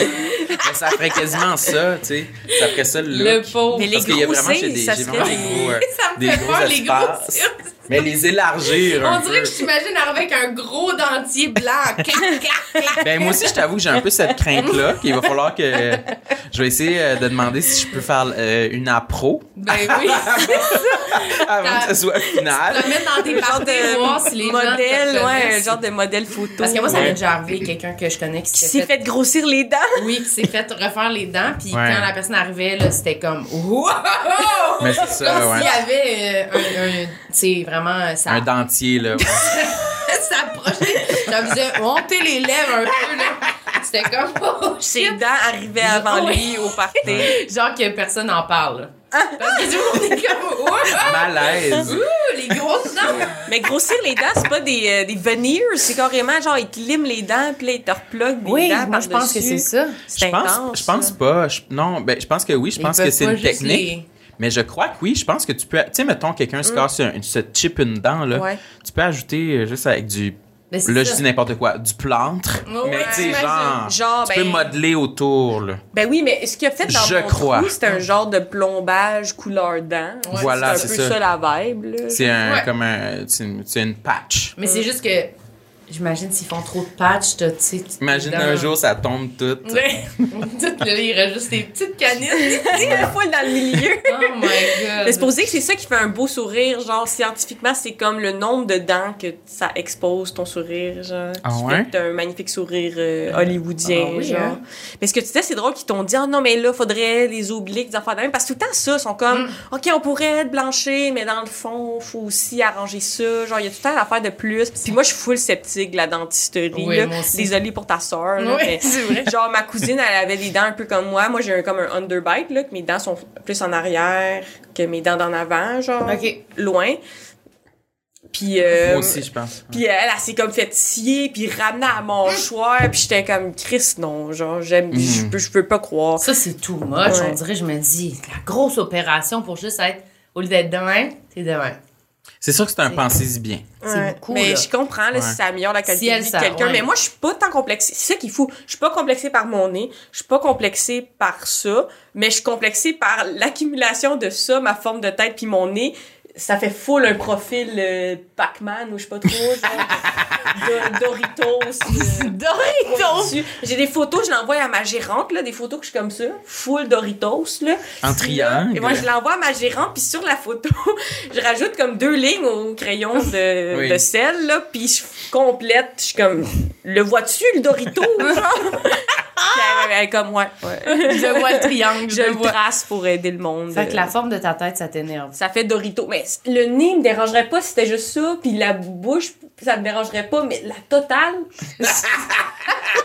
Mais ça ferait quasiment ça, tu sais. Ça ferait ça le look. Le pauvre. Mais les Parce qu'il y a gros vraiment, seins, des, ça serait vraiment des des- gros, euh, [LAUGHS] Ça me des fait gros peur, les gros espaces. Mais les élargir un On dirait peu. que je t'imagine avec un gros dentier blanc. [LAUGHS] Clac, clac, clac. Ben, moi aussi, je t'avoue que j'ai un peu cette crainte-là, qu'il va falloir que je vais essayer euh, de demander si je peux faire euh, une appro Ben oui. [LAUGHS] avant que ce soit final. Tu le mets dans tes genre parties, voir si de les gens modèle, ouais, un genre de modèle photo. Parce que moi, ça m'est déjà arrivé, quelqu'un que je connais qui qui s'est s'est fait grossir les dents. Oui, qui s'est fait refaire les dents, puis Ouais. quand la personne arrivait, là, c'était comme [LAUGHS] wow! Mais c'est ça, Comme ouais. s'il y avait euh, un, un vraiment ça Un dentier, là. s'approchait, [LAUGHS] ça faisait monter les lèvres un peu là. C'était comme oh Ses dents arrivaient avant lui au party. [LAUGHS] genre que personne n'en parle. là. Parce que tout le monde est comme wow! Malaise. Ouh, les grosses dents. Mais grossir les dents, c'est pas des, euh, des veneers, c'est carrément genre, ils te liment les dents, puis là, ils te repluguent des Oui, dents moi je pense que c'est ça. C'est Je pense, intense, je pense ça. pas. Je- non, ben, je pense que oui. Je pense que c'est une technique. Mais je crois que oui. Je pense que tu peux. Tu sais, mettons, quelqu'un se casse, un- se chip une dent, là. Ouais. Tu peux ajouter euh, juste avec du. C'est Là, je dis n'importe quoi. Du plantre. Ouais, mais tu sais, genre. Genre, tu peux ben- modeler autour, là. Ben oui, mais ce qu'il a fait dans Je mon crois. trou, c'était un genre de plombage couleur dent. Ouais, Voilà, c'est un c'est peu ça. ça. la vibe, là. C'est un, Ouais. comme un. C'est une, c'est une patch. Mais c'est juste que j'imagine s'ils font trop de patch, t'as, tu sais. Imagine dans- un jour, ça tombe tout. [LAUGHS] Ouais. Tout là, il reste juste des petites canines. Il est full dans le milieu. [LAUGHS] Oh my god. Mais supposé que c'est ça qui fait un beau sourire, genre scientifiquement, c'est comme le nombre de dents que ça expose ton sourire, genre. Ah qui ouais? fait un magnifique sourire euh, hollywoodien, Ah oui, genre. hein? Mais ce que tu disais, c'est drôle qu'ils t'ont dit, ah non, mais là, faudrait des obliques, des affaires de même. Parce que tout le temps, ça, ils sont comme, Mm. OK, on pourrait être blanché, mais dans le fond, faut aussi arranger ça. Genre, il y a tout le temps l'affaire de plus. Puis moi, je suis full sceptique de la dentisterie, Oui, là. Désolée pour ta sœur, là, Oui, mais- [LAUGHS] c'est vrai. Genre, ma cousine, elle avait des dents un peu comme moi. Moi, j'ai un, comme un underbite, là, que mes dents sont plus en arrière que mes dents d'en avant, genre, Ok. loin. Puis, euh, Moi aussi, je pense. puis elle, elle, s'est comme fait scier, puis ramener à mon mâchoire, puis j'étais comme, Chris, non, genre, j'aime, je Mhm. peux, je peux pas croire. Ça, c'est too much. Ouais. On dirait, je me dis, la grosse opération pour juste être, au lieu d'être demain, c'est demain. C'est sûr que c'est un pensez-y bien. C'est Ouais. beaucoup, Mais là. je comprends, là, Ouais. si ça améliore la qualité Si de vie de quelqu'un. ouais. Mais moi, je suis pas tant complexée. C'est ça qui est fou. Je suis pas complexée par mon nez. Je suis pas complexée par ça. Mais je suis complexée par l'accumulation de ça, ma forme de tête puis mon nez. Ça fait full un profil euh, Pac-Man ou je sais pas trop, genre, [LAUGHS] Do- Doritos. euh, [LAUGHS] Doritos! J'ai des photos, je l'envoie à ma gérante, là, des photos que je suis comme ça, full Doritos, là. En triangle. Et moi, je l'envoie à ma gérante, puis sur la photo, [LAUGHS] je rajoute comme deux lignes au crayon de, Oui. de sel, là, puis je complète, je suis comme, le vois-tu, le Dorito, genre? Puis elle, elle est comme, ouais, ouais. Je vois le triangle, Je je le le vois. trace pour aider le monde. Fait que la forme de ta tête, ça t'énerve. Ça fait Dorito. Mais le nez me dérangerait pas si c'était juste ça, puis la bouche, ça me dérangerait pas, mais la totale, [LAUGHS]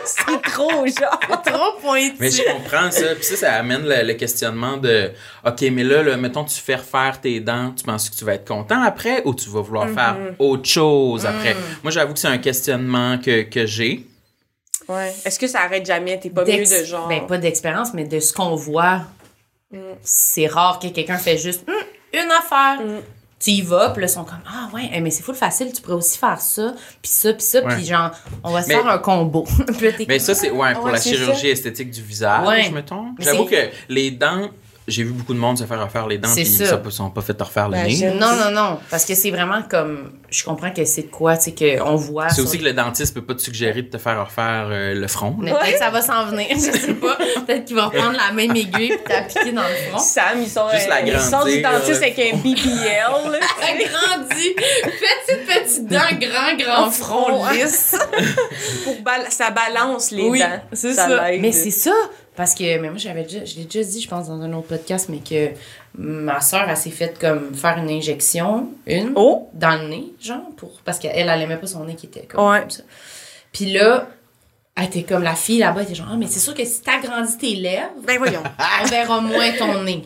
c'est trop, genre. Trop pointu. Mais je comprends ça. Puis ça, ça amène le, le questionnement de OK, mais là, là, mettons, tu fais refaire tes dents, tu penses que tu vas être content après ou tu vas vouloir faire autre chose après? Moi, j'avoue que c'est un questionnement que, que j'ai. Ouais. Est-ce que ça arrête jamais? T'es pas mieux de genre. Ben, pas d'expérience, mais de ce qu'on voit. Mm. C'est rare que quelqu'un fait juste Hum, une affaire. Mm. Tu y vas, puis là, ils sont comme Ah ouais, eh, mais c'est full facile, tu pourrais aussi faire ça, puis ça, puis ça, Ouais. puis genre, on va se Mais- faire un combo. [LAUGHS] Puis là, t'es Mais comme, ça, c'est ouais, pour Ouais, la chirurgie esthétique du visage, Ouais. mettons. J'avoue que les dents, j'ai vu beaucoup de monde se faire refaire les dents, puis ça. ça ne sont pas fait refaire le Ben, nez. Non, non, non, parce que c'est vraiment comme. Je comprends que c'est de quoi, tu sais, qu'on voit. C'est aussi que le dentiste peut pas te suggérer de te faire refaire euh, le front. Mais peut-être que ça va s'en venir, je sais pas. Peut-être qu'il va reprendre la même aiguille et t'appliquer dans le front. Sam, ils sont, Juste euh, ils sortent du dentiste avec un BBL. là. [LAUGHS] Agrandi. Petite, petite dent, grand, grand front front, lisse. [LAUGHS] pour bal- ça balance les Oui, dents. c'est ça. Mais c'est ça. Parce que, mais moi, j'avais déjà, je l'ai déjà dit, je pense, dans un autre podcast, mais que ma soeur, elle s'est faite comme faire une injection, une, Oh! dans le nez, genre, pour, parce qu'elle, elle aimait pas son nez qui était comme, Ouais. comme ça. Puis là, Ah, t'es comme la fille là-bas, t'es genre, ah, mais c'est sûr que si t'agrandis tes lèvres, Ben voyons. on verra moins ton nez.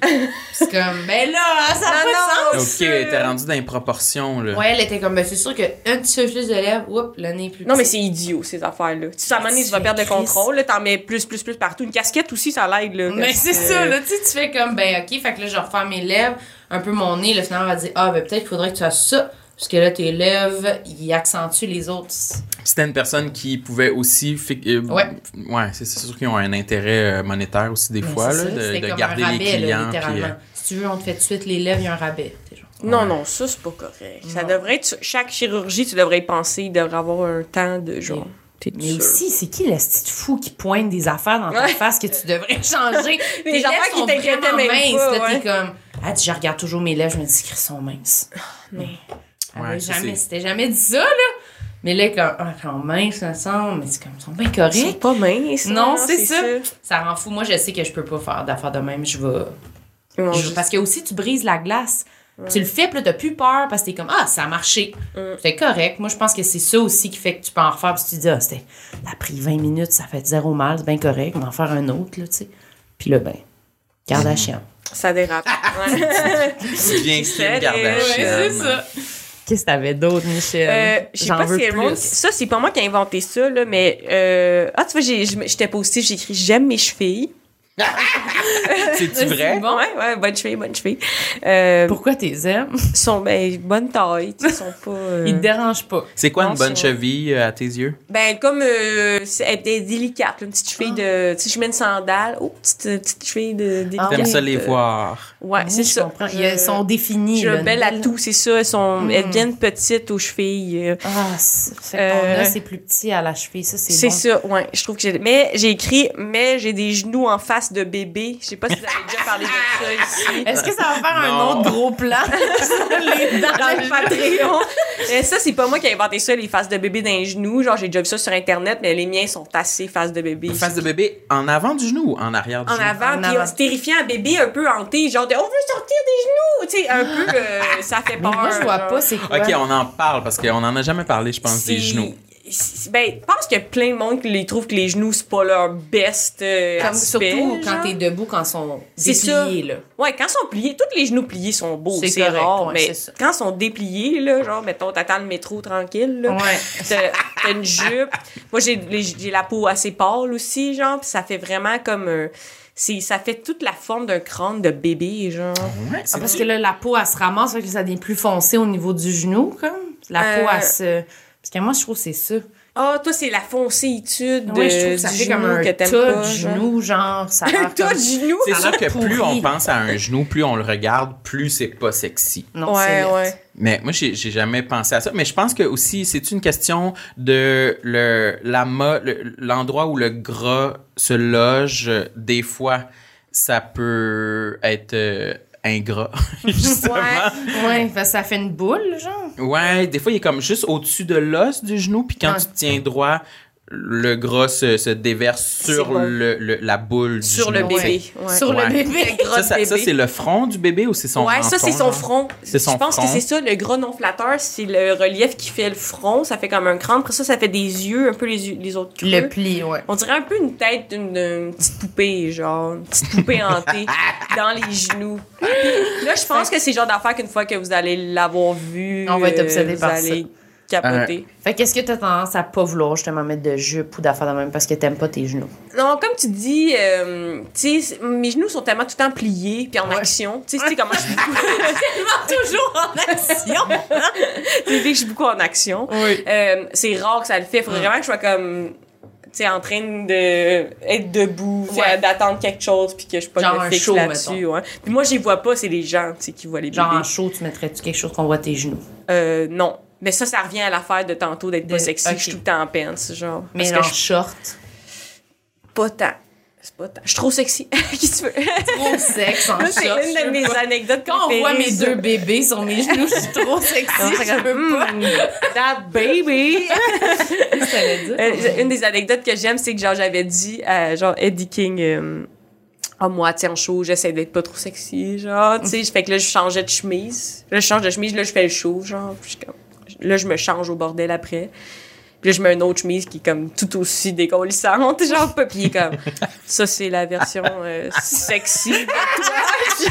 C'est comme, ben là, ça n'a pas de sens. Ok, t'es rendu dans les proportions, là. Ouais, elle était comme, ben c'est sûr qu'un petit peu plus de lèvres, oups, le nez est plus Non, mais c'est idiot, ces affaires-là. Tu sais, à un moment donné, Tu vas perdre le contrôle, là, t'en mets plus, plus, plus partout. Une casquette aussi, ça l'aide, là. Mais c'est ça, là, tu sais, tu fais comme, ben ok, fait que là, je refais mes lèvres, un peu mon nez, là, finalement, on va dire, ah, ben peut-être qu'il faudrait que tu fasses ça, parce que là, tes lèvres, ils accentuent les autres. C'était une personne qui pouvait aussi. fi- euh, Ouais. Ouais, c'est c'est sûr qu'ils ont un intérêt euh, monétaire aussi des Mais fois, c'est là, de, c'était de comme garder un les rabais, là, clients. puis, littéralement. euh, Si tu veux, on te fait tout de suite les lèvres, il y a un rabais. T'es genre, Non, non, ça, c'est pas correct. Ça devrait être. Chaque chirurgie, tu devrais y penser, il devrait avoir un temps de genre. T'es Mais sûr. aussi, c'est qui le petit fou qui pointe des affaires dans ta Ouais. face que tu devrais [LAUGHS] changer? [LAUGHS] Des Tes affaires qui t'inquiétaient minces. pas, là, ouais. T'es comme, ah, tu- je regarde toujours mes lèvres, je me dis qu'elles sont minces. Mais, Ouais, ça, jamais, c'est- c'était jamais dit ça, là. Mais là, comme, ah, sont minces, ça semble, mais c'est comme, elles sont bien Ils sont pas minces. Non, c'est ça. Ça rend fou. Moi, je sais que je peux pas faire d'affaires de même. Je vais. Ils je- Parce que aussi, tu brises la glace. Tu le fais, puis là, t'as plus peur parce que t'es comme, ah, ça a marché. C'est correct. Moi, je pense que c'est ça aussi qui fait que tu peux en refaire. Puis tu te dis, ah, c'était, ça a pris 20 minutes, ça fait zéro mal, c'est bien correct. On va en faire un autre, là, tu sais. Puis là, ben, garde à chien. Ça dérape. [LAUGHS] Ouais. Bien [LAUGHS] C'est Kim Kardashian. Qu'est-ce que t'avais d'autre, Michel? Euh, je sais pas veux si le monde-. Ça, c'est pas moi qui ai inventé ça, là, mais. Euh... Ah, tu vois, j'étais positive, j'ai écrit J'aime mes chevilles. [LAUGHS] C'est-tu vrai? bon. Ouais, ouais, bonne cheville, bonne cheville. Euh, Pourquoi t'es aimes? sont ben, bonne taille, sais, sont pas. euh, Ils te dérangent pas. C'est quoi Non, une bonne c'est- cheville euh, à tes yeux? Ben, comme. Euh, c'est- elle est délicate, là, une petite cheville de. Tu sais, je mets une sandale. Oh, petite, petite cheville de. délicate. T'aimes ça les voir? Ouais, Oui, c'est je ça. comprends. Je- Ils sont définis. Je belle à une tout, c'est ça. Elles, sont, Mm. elles viennent petites aux chevilles. Ah, c'est- Euh, c'est plus petit à la cheville. Ça, c'est C'est bon. ça, ouais. Je trouve que j'ai. Mais j'ai écrit, mais j'ai des genoux en face de bébé. Je sais pas si vous avez déjà parlé de ça [LAUGHS] ici. Est-ce que ça va faire un autre gros plan [LAUGHS] sur les dents? Dans le Patreon. Et ça, c'est pas moi qui ai inventé ça, les faces de bébé dans les genoux. Genre, j'ai déjà vu ça sur Internet, mais les miens sont assez faces de bébé. Face de bébé en avant du genou ou en arrière du En genou? avant, En puis avant. c'est terrifiant, un bébé un peu hanté, genre de on veut sortir des genoux, tu sais, un peu, euh, ça fait Mais peur. moi, je vois genre. pas c'est quoi. Ok, on en parle parce qu'on en a jamais parlé, je pense, des genoux. Ben, je pense qu'il y a plein de monde qui les trouve que les genoux, c'est pas leur best euh, Comme aspect, surtout quand t'es debout, quand ils sont C'est ça. dépliés, là. Ouais, quand ils sont pliés, tous les genoux pliés sont beaux, C'est rare, ouais, mais quand ils sont dépliés, là, genre, mettons, t'attends le métro tranquille, là, Ouais. t'as une jupe. Moi, j'ai la peau assez pâle aussi, genre, puis ça fait vraiment comme... euh, c'est ça fait toute la forme d'un crâne de bébé, genre. Ouais, Ah, c'est parce que là, la peau, elle se ramasse, fait que ça devient plus foncé au niveau du genou, comme. La peau, Euh, elle se. Parce que moi, je trouve que c'est ça. Ah, toi, c'est la foncéitude Oui, de, je trouve que ça fait comme genou un tas pas, de genre. genou, genre. Ça a Un tas comme- de genoux? C'est sûr que plus on pense à un genou, plus on le regarde, plus c'est pas sexy. Non, c'est Ouais, ouais. Mais moi, j'ai j'ai jamais pensé à ça. Mais je pense que aussi, c'est une question de le la mo- le- l'endroit où le gras se loge. Des fois, ça peut être euh, ingrat, [LAUGHS] justement. Ouais. Ouais, parce que ça fait une boule, genre. Ouais, des fois, il est comme juste au-dessus de l'os du genou, puis quand tu te tiens droit, le gras se, se déverse sur bon. le, le- la boule du Sur le bébé. Ouais. Sur Ouais. le bébé. Le gras Ça, de ça, ça, c'est le front du bébé ou c'est son Ouais, ça, c'est son front. C'est son Je pense front. que c'est ça, le gras non flatteur, c'est le relief qui fait le front. Ça fait comme un crâne. Après ça, ça fait des yeux, un peu les, yeux- les autres creux. Le pli, ouais. On dirait un peu une tête d'une petite poupée, genre. Une petite poupée hantée [LAUGHS] dans les genoux. Là, je pense que c'est le genre d'affaire qu'une fois que vous allez l'avoir vu, On va être euh, obsédé par allez capoter. Fait qu'est-ce que t'as tendance à pas vouloir justement mettre de jupe ou d'affaires de même parce que t'aimes pas tes genoux? Non, comme tu dis, euh, tu sais, mes genoux sont tellement tout le temps pliés puis en Ouais. action. Tu sais, tu sais comment je suis [LAUGHS] beaucoup, Toujours en [LAUGHS] action! tu sais, je suis beaucoup en action. oui. Euh, c'est rare que ça le fait. Faudrait vraiment que je sois comme, tu sais, en train de être debout, tu Ouais. d'attendre quelque chose puis que je suis pas Genre un fixe show, là-dessus. Ouais. Puis moi, je les vois pas, c'est les gens, tu sais, qui voient les Genre en bébés. show, tu mettrais-tu quelque chose qu'on voit tes genoux? Euh, non. Mais ça, ça revient à l'affaire de tantôt d'être pas sexy. ok. Je suis tout le temps en peine, genre. Mais Parce en que je short. pas tant. C'est pas tant. Je suis trop sexy. [LAUGHS] Que tu veux? Trop sexe en c'est short. une je de mes pas. anecdotes Quand on voit mes deux bébés sur mes genoux, je suis trop sexy. Non, c'est je pas. mm, that baby! Ça veut dire? Euh, une des anecdotes que j'aime, c'est que genre j'avais dit à genre Eddie King euh, à moitié en show, j'essaie d'être pas trop sexy, genre, tu sais, fait que là je changeais de chemise. Là je change de chemise, là je fais le show, genre, puis je comme- là je me change au bordel après. Puis là, je mets une autre chemise qui est comme tout aussi décollissante, [LAUGHS] genre est comme, ça, c'est la version euh, sexy [LAUGHS] tu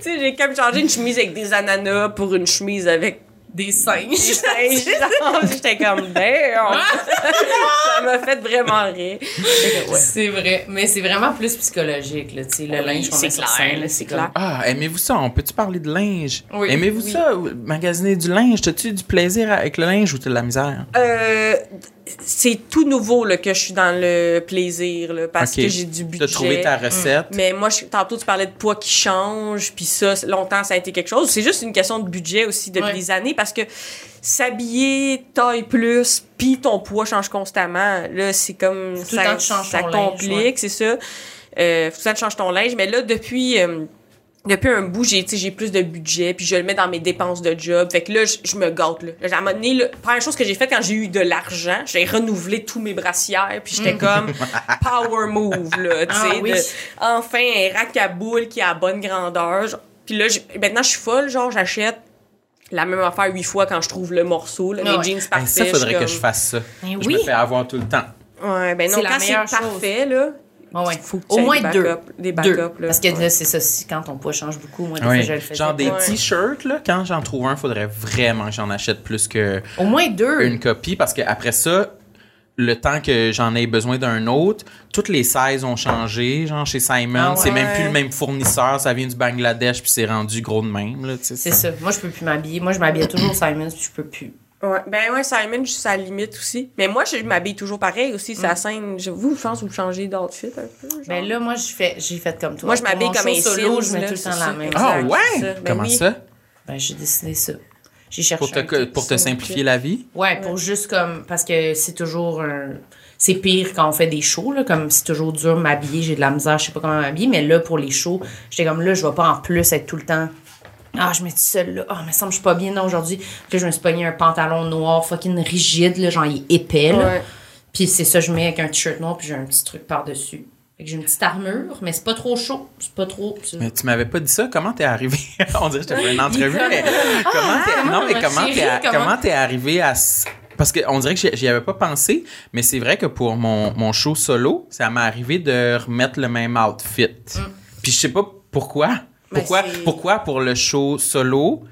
sais, j'ai comme changé une chemise avec des ananas pour une chemise avec Des singes. des singes. [LAUGHS] Genre, J'étais comme, damn! ça m'a fait vraiment rire. Ouais. C'est vrai. Mais c'est vraiment plus psychologique, là, tu sais, le linge qu'on c'est met sur scène, c'est comme- clair. Ah, aimez-vous ça? On peut-tu parler de linge? Oui. Aimez-vous Oui. ça? Magasiner du linge? T'as-tu du plaisir avec le linge ou t'as de la misère? Euh, c'est tout nouveau là, que je suis dans le plaisir là, parce que j'ai du budget. T'as trouvé ta recette? Mais moi, je- tantôt, tu parlais de poids qui change, puis ça, longtemps, ça a été quelque chose. C'est juste une question de budget aussi depuis Ouais. des années, parce que s'habiller taille plus, puis ton poids change constamment, là, c'est comme... Tout le ça, temps, tu changes ça complique, ouais. c'est ça. Euh, faut le temps, tu changes ton linge. Mais là, depuis... euh, depuis un bout, j'ai, tu sais, j'ai plus de budget, puis je le mets dans mes dépenses de job. Fait que là, je, je me gâte, là. À un moment donné, la première chose que j'ai fait quand j'ai eu de l'argent, j'ai renouvelé tous mes brassières, puis j'étais comme [LAUGHS] power move, là, tu sais. Mm. Ah oui. de- enfin, un rack à boules qui a bonne grandeur. genre. Puis là, j'ai- maintenant, je suis folle, genre, j'achète la même affaire huit fois quand je trouve le morceau, là, Ah mes ouais. jeans Hey, parfaits. ça, faudrait je que je fasse ça. Mais Je oui. me fais avoir tout le temps. Ouais, ben non, C'est la quand c'est meilleure chose. parfait, là, Ouais, ouais. faut que tu Au aies moins des deux. backups, des Deux. backups, là. Parce que Ouais. là, c'est ça, si quand ton poids change beaucoup, moi, des Oui. fois, je le fais. Genre des Ouais. t-shirts, là, quand j'en trouve un, faudrait vraiment que j'en achète plus que Au moins deux. une copie parce que après ça, le temps que j'en ai besoin d'un autre, toutes les sizes ont changé. Genre chez Simon, Ah ouais. c'est même plus le même fournisseur, ça vient du Bangladesh puis c'est rendu gros de même. C'est ça. Moi, je peux plus m'habiller. Moi, je m'habillais toujours au Simons, puis je peux plus. Ouais, ben ouais, Simon, je suis à la limite aussi. Mais moi, je m'habille toujours pareil aussi. Mm. C'est la scène. Je, vous, je pense que vous changez d'outfit un peu. genre. Ben là, moi, j'ai fait, j'ai fait comme toi. moi, je m'habille comme un solo, je mets tout le temps la ça. même. Ah ouais? ça. Ben Comment oui. ça? Ben, j'ai décidé ça. J'ai cherché Pour te, pour te simplifier la vie? Ouais, pour juste comme. Parce que c'est toujours un. C'est pire quand on fait des shows, là. Comme c'est toujours dur de m'habiller, j'ai de la misère, je sais pas comment m'habiller. Mais là, pour les shows, j'étais comme là, je vais pas en plus être tout le temps. Ah, je mets tout seul là. Ah, mais ça me semble que je suis pas bien là aujourd'hui. Puis là, je me suis pogné un pantalon noir fucking rigide, là, genre il est épais, là. Ouais. Puis c'est ça, je mets avec un t-shirt noir, puis j'ai un petit truc par-dessus. Fait que j'ai une petite armure, mais c'est pas trop chaud. C'est pas trop. Mais tu m'avais pas dit ça? Comment t'es arrivé? [LAUGHS] On dirait que je fait une entrevue, mais [LAUGHS] comment t'es, non, mais ma comment t'es, comment- arrivé à, s- parce que on dirait que j'y- avais pas pensé, mais c'est vrai que pour mon, mon show solo, ça m'est arrivé de remettre le même outfit. Puis je sais pas pourquoi. Ben, Pourquoi, pourquoi pour le show solo,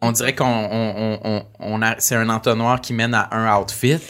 on dirait qu'on, on, on, on, c'est un entonnoir qui mène à un outfit? [LAUGHS]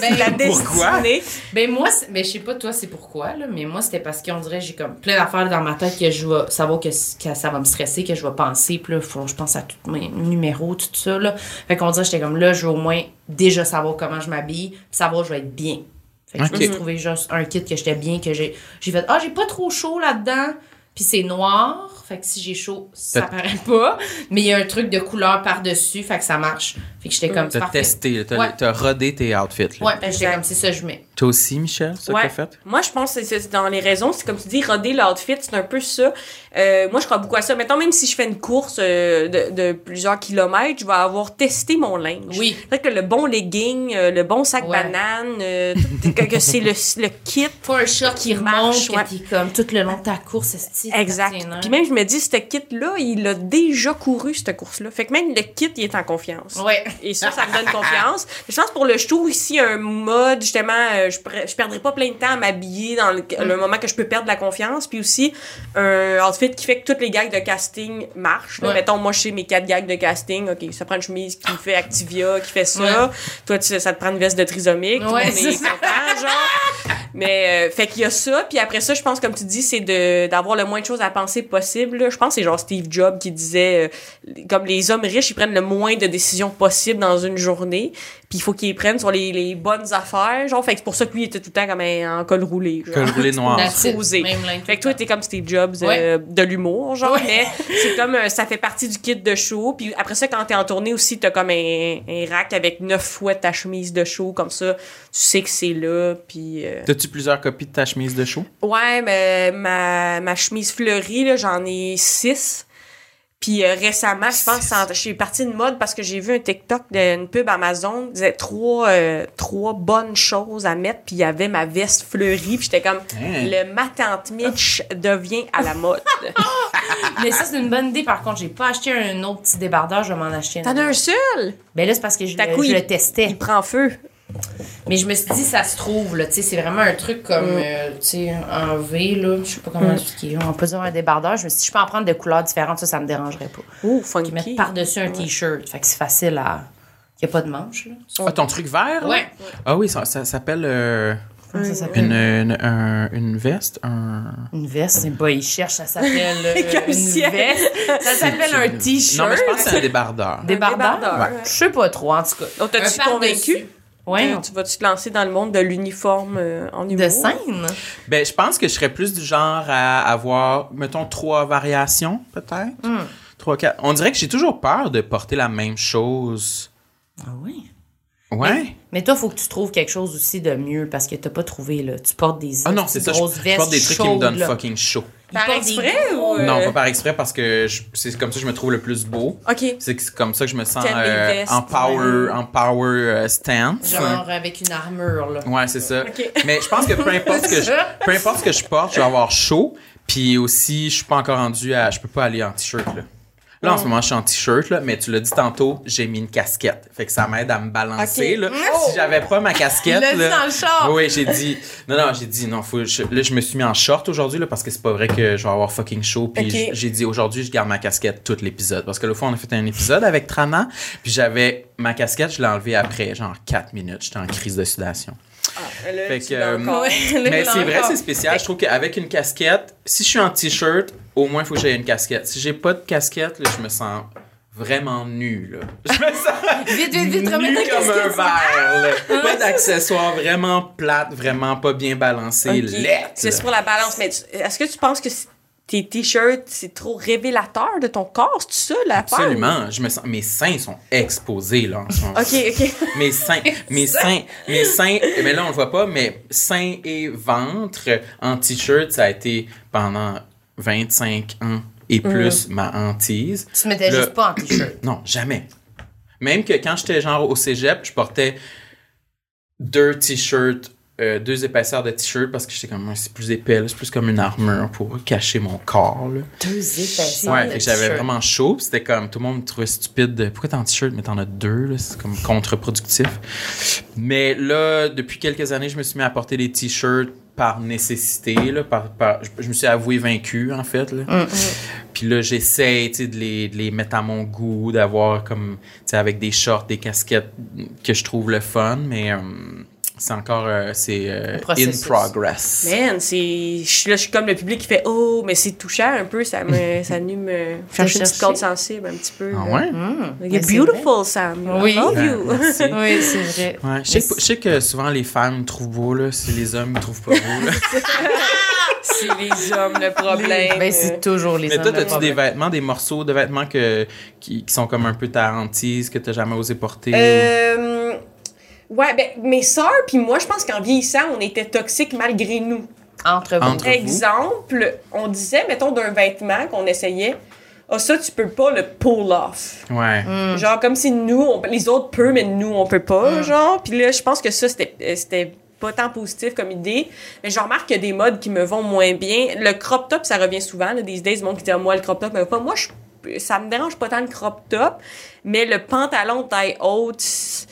Ben, La Pourquoi? destinée. Ben moi, c'est- ben je sais pas toi c'est pourquoi là, mais moi c'était parce qu'on dirait que j'ai comme plein d'affaires dans ma tête que je vais savoir que, que ça va me stresser, que je vais penser, puis là faut je pense à tous mes numéros, tout ça là. Fait qu'on dirait que j'étais comme là, je veux au moins déjà savoir comment je m'habille, puis savoir que je vais être bien. Fait que je me suis trouvé juste un kit que j'étais bien, que j'ai j'ai fait ah j'ai pas trop chaud là-dedans. Puis c'est noir, fait que si j'ai chaud, ça paraît pas. Mais il y a un truc de couleur par-dessus, fait que ça marche. Fait que j'étais comme, T'as testé, t'as, Ouais. rodé tes outfits. là. Ouais, que j'étais comme, c'est ça, je mets. Toi aussi, Michel, ça que Ouais. t'as fait? Moi, je pense que c'est- dans les raisons. C'est comme tu dis, roder l'outfit, c'est un peu ça. Euh, moi, je crois beaucoup à ça. Mettons, même si je fais une course euh, de, de plusieurs kilomètres, je vais avoir testé mon linge. Oui. C'est vrai que le bon legging, euh, le bon sac Ouais. banane, euh, tout- que, que c'est le, [LAUGHS] le kit. Pas un short qui remonte, marche, que ouais. comme tout le long de ta course, Exact. nerfs. Puis même, je me dis, ce kit-là, il a déjà couru, cette course-là. Fait que même le kit, il est en confiance. Ouais. Et ça, ça me donne confiance. [LAUGHS] Je pense pour le show ici, un mode, justement, euh, je, je perdrai pas plein de temps à m'habiller dans le, Mm. le moment que je peux perdre la confiance. Puis aussi, un outfit qui fait que toutes les gags de casting marchent. là. Mettons, moi, je sais mes quatre gags de casting. OK, ça prend une chemise qui fait Activia, qui fait ça. Toi, tu, ça te prend une veste de trisomique. Ouais, est content, genre. Mais, euh, fait qu'il y a ça. Puis après ça, je pense, comme tu dis, c'est d'avoir le moins de choses à penser possible. là. Je pense que c'est genre Steve Jobs qui disait, euh, comme les hommes riches, ils prennent le moins de décisions possibles dans une journée. Puis il faut qu'ils prennent sur les, les bonnes affaires. Genre, fait que pour ça que lui, il était tout le temps comme un- en col roulé. genre. Col roulé [LAUGHS] noir. Posé. Fait que toi, t'es comme Steve Jobs euh, Ouais. de l'humour, genre, Ouais. mais c'est comme, euh, ça fait partie du kit de show. Puis après ça, quand t'es en tournée aussi, t'as comme un, un rack avec neuf fois ta chemise de show, comme ça, tu sais que c'est là, puis... euh, T'as-tu plusieurs copies de ta chemise de show? Ouais, mais ma, ma chemise fleurie, là, j'en ai six. Puis euh, récemment, je pense que je suis partie de mode parce que j'ai vu un TikTok d'une pub Amazon qui disait trois, euh, trois bonnes choses à mettre. Puis il y avait ma veste fleurie. Puis j'étais comme, Hein? le ma tante Mitch devient à la mode. [LAUGHS] Mais ça, c'est une bonne idée. Par contre, j'ai pas acheté un autre petit débardeur, je vais m'en acheter un. T'en as un seul? Ben là, c'est parce que je, le- je le testais. Il prend feu. Mais je me suis dit, ça se trouve, là. Tu sais, c'est vraiment un truc comme, Mm. euh, tu sais, en V, là. Je sais pas comment expliquer. On peut dire un débardeur. Je me suis dit, je peux en prendre de couleurs différentes. Ça, ça me dérangerait pas. Ouh, funky. mettre par-dessus un T-shirt. Fait que c'est facile à. Il y a pas de manche, là. Ah, ton truc vert? là? Ouais. Ah oui, ça, ça s'appelle euh, Comment ça s'appelle? une, une, un- une veste, un... Une veste, c'est pas, il cherche, ça s'appelle [LAUGHS] euh, une si elle- veste. Ça s'appelle un Non, t-shirt. mais je pense que c'est un débardeur. Débardeur? débardeur, Ouais. Je sais pas trop, en tout cas. Donc, t'as-tu Un par-dessus. convaincu? Ouais. Euh, tu vas-tu te lancer dans le monde de l'uniforme euh, en humour? De scène? Ben, je pense que je serais plus du genre à avoir, mettons, trois variations, peut-être. Hmm. Trois, quatre. On dirait que j'ai toujours peur de porter la même chose. Ah oui? Ouais. Mais toi, faut que tu trouves quelque chose aussi de mieux parce que t'as pas trouvé, là. Tu portes des Ah non, c'est ça. Je, grosses je vestes porte des trucs qui me chaudes, donnent là. fucking chaud. Par exprès ou, euh, Non, pas par exprès parce que c'est comme ça que je me trouve le plus beau. OK. C'est que c'est comme ça que je me sens euh, vestes, en power, en power euh, stance. Genre avec une armure, là. Ouais, c'est ça. Ok. [LAUGHS] Mais je pense que peu importe ce que je, [LAUGHS] peu importe ce que je porte, je vais avoir chaud. Puis aussi, je suis pas encore rendu à, je peux pas aller en t-shirt là. Là, en ce moment, je suis en t-shirt, là, mais tu l'as dit tantôt, j'ai mis une casquette. Fait que ça m'aide à me balancer, là. Si j'avais pas ma casquette, l'a dit dans le char. Oui, j'ai dit, non, non, j'ai dit, non, faut, je- là, je me suis mis en short aujourd'hui, là, parce que c'est pas vrai que je vais avoir fucking chaud. Puis j'ai dit, aujourd'hui, je garde ma casquette tout l'épisode. Parce que l'autre fois, on a fait un épisode avec Trana, puis j'avais ma casquette, je l'ai enlevée après, genre 4 minutes. J'étais en crise de sudation. Là, Fait que, euh. Mais c'est vrai, c'est spécial. Je trouve qu'avec une casquette, si je suis en t-shirt, au moins, il faut que j'aie une casquette. Si j'ai pas de casquette, là, je me sens vraiment nu, là. [LAUGHS] Je me sens Vite, vite, vite, nu comme un casquette. verre, là. Pas d'accessoires, vraiment plate, vraiment pas bien balancé, Ok. laid. C'est pour la balance. Mais est-ce que tu penses que c- tes t-shirts, c'est trop révélateur de ton corps? C'est ça, la Absolument. Je me sens, mes seins sont exposés, là, en ce moment. OK, OK. [LAUGHS] Mes [LAUGHS] seins, mes seins, mes seins, mais là on le voit pas, mais seins et ventre en t-shirt, ça a été pendant 25 ans et plus ma hantise. Tu te mettais Le- juste pas en t-shirt? [CLEARS THROAT] Non, jamais. Même que quand j'étais genre au cégep, je portais deux t-shirts, euh, deux épaisseurs de t-shirt parce que j'étais comme, c'est plus épais, là, c'est plus comme une armure pour cacher mon corps, là. Deux épaisseurs. Ouais, j'avais vraiment chaud. C'était comme tout le monde me trouvait stupide. de, Pourquoi t'es en t-shirt mais t'en as deux là, C'est comme contre-productif. Mais là, depuis quelques années, je me suis mis à porter des t-shirts par nécessité. Là, par, par- je, me suis avoué vaincu en fait. Là. Mm. Puis là, j'essaie de les, de les mettre à mon goût, d'avoir comme tu sais, avec des shorts, des casquettes que je trouve le fun, mais euh, c'est encore euh, c'est euh, in progress. Man, c'est. Je suis là, je suis comme le public qui fait Oh, mais c'est touchant un peu, ça me. [LAUGHS] ça nu me. chercher une petite corde sensible un petit peu. Ah ouais? Mmh. Mais You're c'est beautiful, Sam. Oui. I love you. [LAUGHS] Oui, c'est vrai. Ouais, je sais, Mais pas- je sais que souvent les femmes me trouvent beau, là, si les hommes me trouvent pas beau. Là. [LAUGHS] c'est les hommes le problème. Ben, c'est toujours les Mais hommes toi, le t'as-tu des vêtements, des morceaux de vêtements que, qui, qui sont comme un peu ta hantise, que t'as jamais osé porter? Euh, ouais, ben, mes sœurs puis moi, je pense qu'en vieillissant, on était toxiques malgré nous. Entre vous. Entre- vous? Exemple, on disait, mettons, d'un vêtement qu'on essayait, ah, ça, tu peux pas le pull off. ou- Ouais. Mm. Genre, comme si nous, on- les autres peuvent, mais nous, on peut pas, genre. Puis là, je pense que ça, c'était euh, c'était pas tant positif comme idée. Mais je remarque qu'il y a des modes qui me vont moins bien. Le crop top, ça revient souvent. Là, des idées, du monde qui dit, ah, moi, le crop top va pas. Moi, je, ça me dérange pas tant le crop top. Mais le pantalon taille haute, c'est-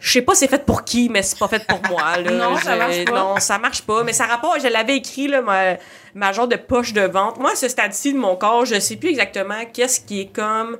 je sais pas c'est fait pour qui, mais c'est pas fait pour moi. Là. [LAUGHS] Non, ça marche pas. Non, ça marche pas. Mais ça rapporte, je l'avais écrit, là, ma, ma genre de poche de vente. Moi, à ce stade-ci de mon corps, je sais plus exactement qu'est-ce qui est comme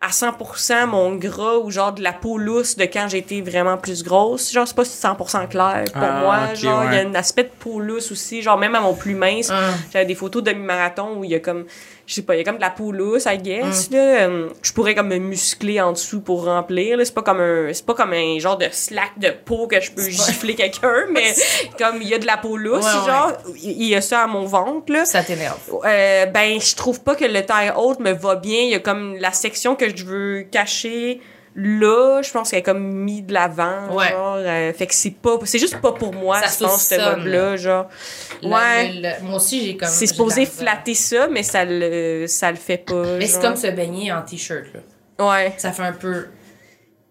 à 100% mon gras ou genre de la peau lousse de quand j'étais vraiment plus grosse. Genre, c'est pas 100% clair pour Ah, moi. genre, il y a un aspect de peau lousse aussi. Genre, même à mon plus mince, Ah. j'avais des photos de mi-marathon où il y a comme, je sais pas, il y a comme de la peau lousse, I Mm. guess, là. Euh, Je pourrais comme me muscler en dessous pour remplir, là. C'est pas comme un, c'est pas comme un genre de slack de peau que je peux gifler quelqu'un, [LAUGHS] mais comme il y a de la peau lousse, Ouais, ouais. genre, il y a ça à mon ventre, là. Ça t'énerve. Euh, ben, je trouve pas que le taille haute me va bien. Il y a comme la section que je veux cacher là, je pense qu'elle est comme mis de l'avant, Ouais. genre. euh, fait que c'est pas, c'est juste pas pour moi, Ça je pense, saucissonne, mode-là, genre. Le- Ouais. le- le- moi aussi, j'ai comme. C'est supposé flatter ça, mais ça le, ça le fait pas. Mais c'est comme se baigner en t-shirt, là. Ouais. Ça fait un peu.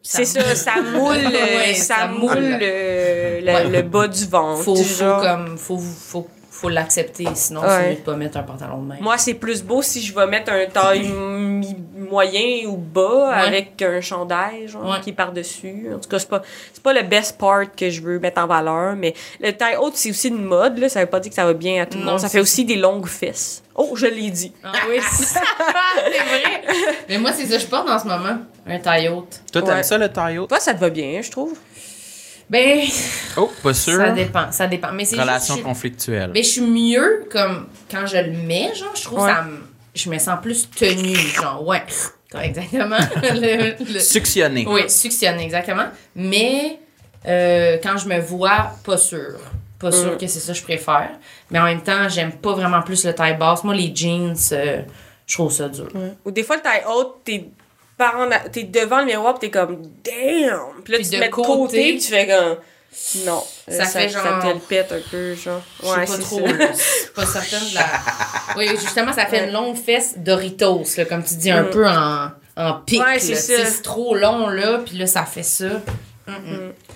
C'est ça, ça [LAUGHS] moule, Ouais, ça, ça moule moule. euh, le, Ouais. le bas du ventre. Faut, faut comme. Faut, faut, faut l'accepter, sinon Ouais. c'est mieux de pas mettre un pantalon de même. Moi, c'est plus beau si je vais mettre un taille mi- moyen ou bas Ouais. avec un chandail, genre, Ouais. qui est par-dessus. En tout cas, c'est pas, c'est pas le best part que je veux mettre en valeur, mais le taille haute, c'est aussi une mode, là. Ça veut pas dire que ça va bien à tout le Non, monde. Ça fait aussi des longues fesses. Oh, je l'ai dit. Ah oui, [LAUGHS] c'est c'est vrai. Mais moi, c'est ça que je porte en ce moment. Un taille haute. Toi, t'aimes Ouais. ça, le taille haute? Toi, ça te va bien, je trouve. Ben, Oh, pas sûr. ça dépend. Ça dépend. Mais c'est Relation juste- conflictuelle. Mais je suis mieux comme quand je le mets, genre, je trouve Ouais. ça me. Je me sens plus tenue, genre, ouais. Exactement. [LAUGHS] Le- le- Suctionné. Oui, suctionne, exactement. Mais euh, quand je me vois, pas sûre. Pas sûre Mm. que c'est ça que je préfère. Mais en même temps, j'aime pas vraiment plus le taille basse. Moi, les jeans, euh, je trouve ça dur. Ou des fois, le taille haute, t'es par en t'es devant le miroir pis t'es comme damn puis là Puis tu te mets de côté, côté pis tu fais comme non Ça Euh, fait ça genre- te le pète un peu genre Je ouais pas c'est trop. ça. là. Je suis pas certaine de la. Oui, justement, ça fait une longue fesse Doritos, là, comme tu dis, un Mm. peu en, en pic. Ouais, ça. C'est trop long, là, puis là, ça fait ça.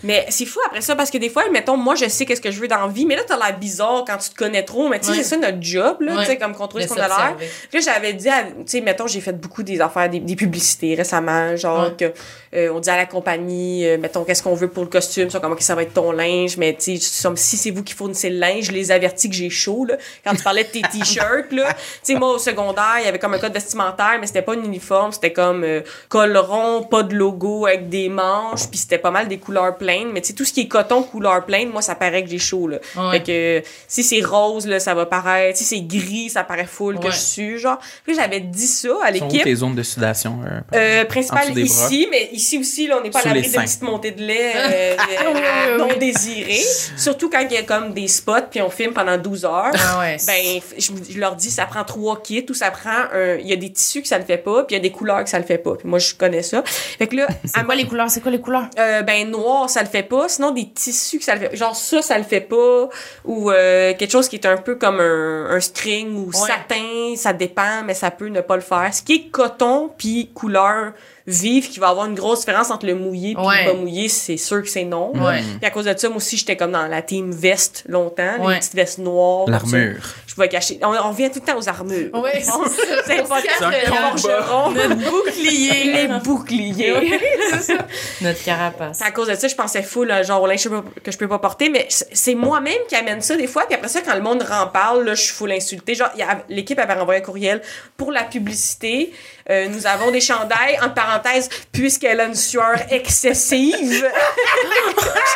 Mais c'est fou après ça parce que des fois mettons moi je sais qu'est-ce que je veux dans la vie mais là t'as l'air bizarre quand tu te connais trop mais tu sais Ouais. c'est ça notre job là Ouais. tu sais comme contrôler ce qu'on a l'air là, j'avais dit, tu sais, mettons, j'ai fait beaucoup des affaires, des, des publicités récemment, genre Ouais. que euh, on dit à la compagnie, euh, mettons, qu'est-ce qu'on veut pour le costume, ça, comment que ça va être ton linge, mais tu si c'est vous qui fournissez le linge, je les avertis que j'ai chaud, là. Quand tu parlais de tes t-shirts, là, tu sais, moi, au secondaire, il y avait comme un code vestimentaire, mais c'était pas un uniforme, c'était comme euh, col rond, pas de logo, avec des manches, puis c'était pas mal des couleurs pleines, mais tu sais, tout ce qui est coton, couleur pleine, moi, ça paraît que j'ai chaud, là. Ouais. Fait que si c'est rose, là, ça va paraître, si c'est gris, ça paraît full que je suis, genre. Puis j'avais dit ça à Sont où l'équipe. tes zones de sudation? euh, Euh, En principal dessous des bras? ici, mais ici aussi, là, on n'est pas à Sous l'abri les de petites montées de lait euh, [LAUGHS] euh, non désirées. Surtout quand il y a comme des spots, puis on filme pendant 12 heures. Ah ouais. Ben, je, je leur dis, ça prend trois kits ou ça prend un. Il y a des tissus que ça ne fait pas, puis il y a des couleurs que ça le fait pas. Puis moi, je connais ça. Fait que là, [LAUGHS] C'est quoi les couleurs? C'est quoi les couleurs? euh, ben noir ça le fait pas sinon des tissus que ça le fait genre ça ça le fait pas ou euh, quelque chose qui est un peu comme un, un string ou satin ça dépend mais ça peut ne pas le faire ce qui est coton puis couleur vive qui va avoir une grosse différence entre le mouillé puis Ouais. le pas mouillé c'est sûr que c'est non. Ouais. puis à cause de ça moi aussi j'étais comme dans la team veste longtemps Ouais. les petites vestes noires ça. L'armure. je pouvais cacher on, on revient tout le temps aux armures Ouais, [LAUGHS] c'est ça. un le- Notre bouclier. [LAUGHS] les boucliers [LAUGHS] Notre carapace. C'est à cause de ça, je pensais full, là, genre, au linge que je peux pas- porter, mais c'est c'est moi-même qui amène ça des fois, puis après ça, quand le monde en parle, là, je suis full insultée. Genre, il y a- l'équipe avait renvoyé un courriel pour la publicité. Euh, nous avons des chandails, entre parenthèses, puisqu'elle a une sueur excessive. [LAUGHS]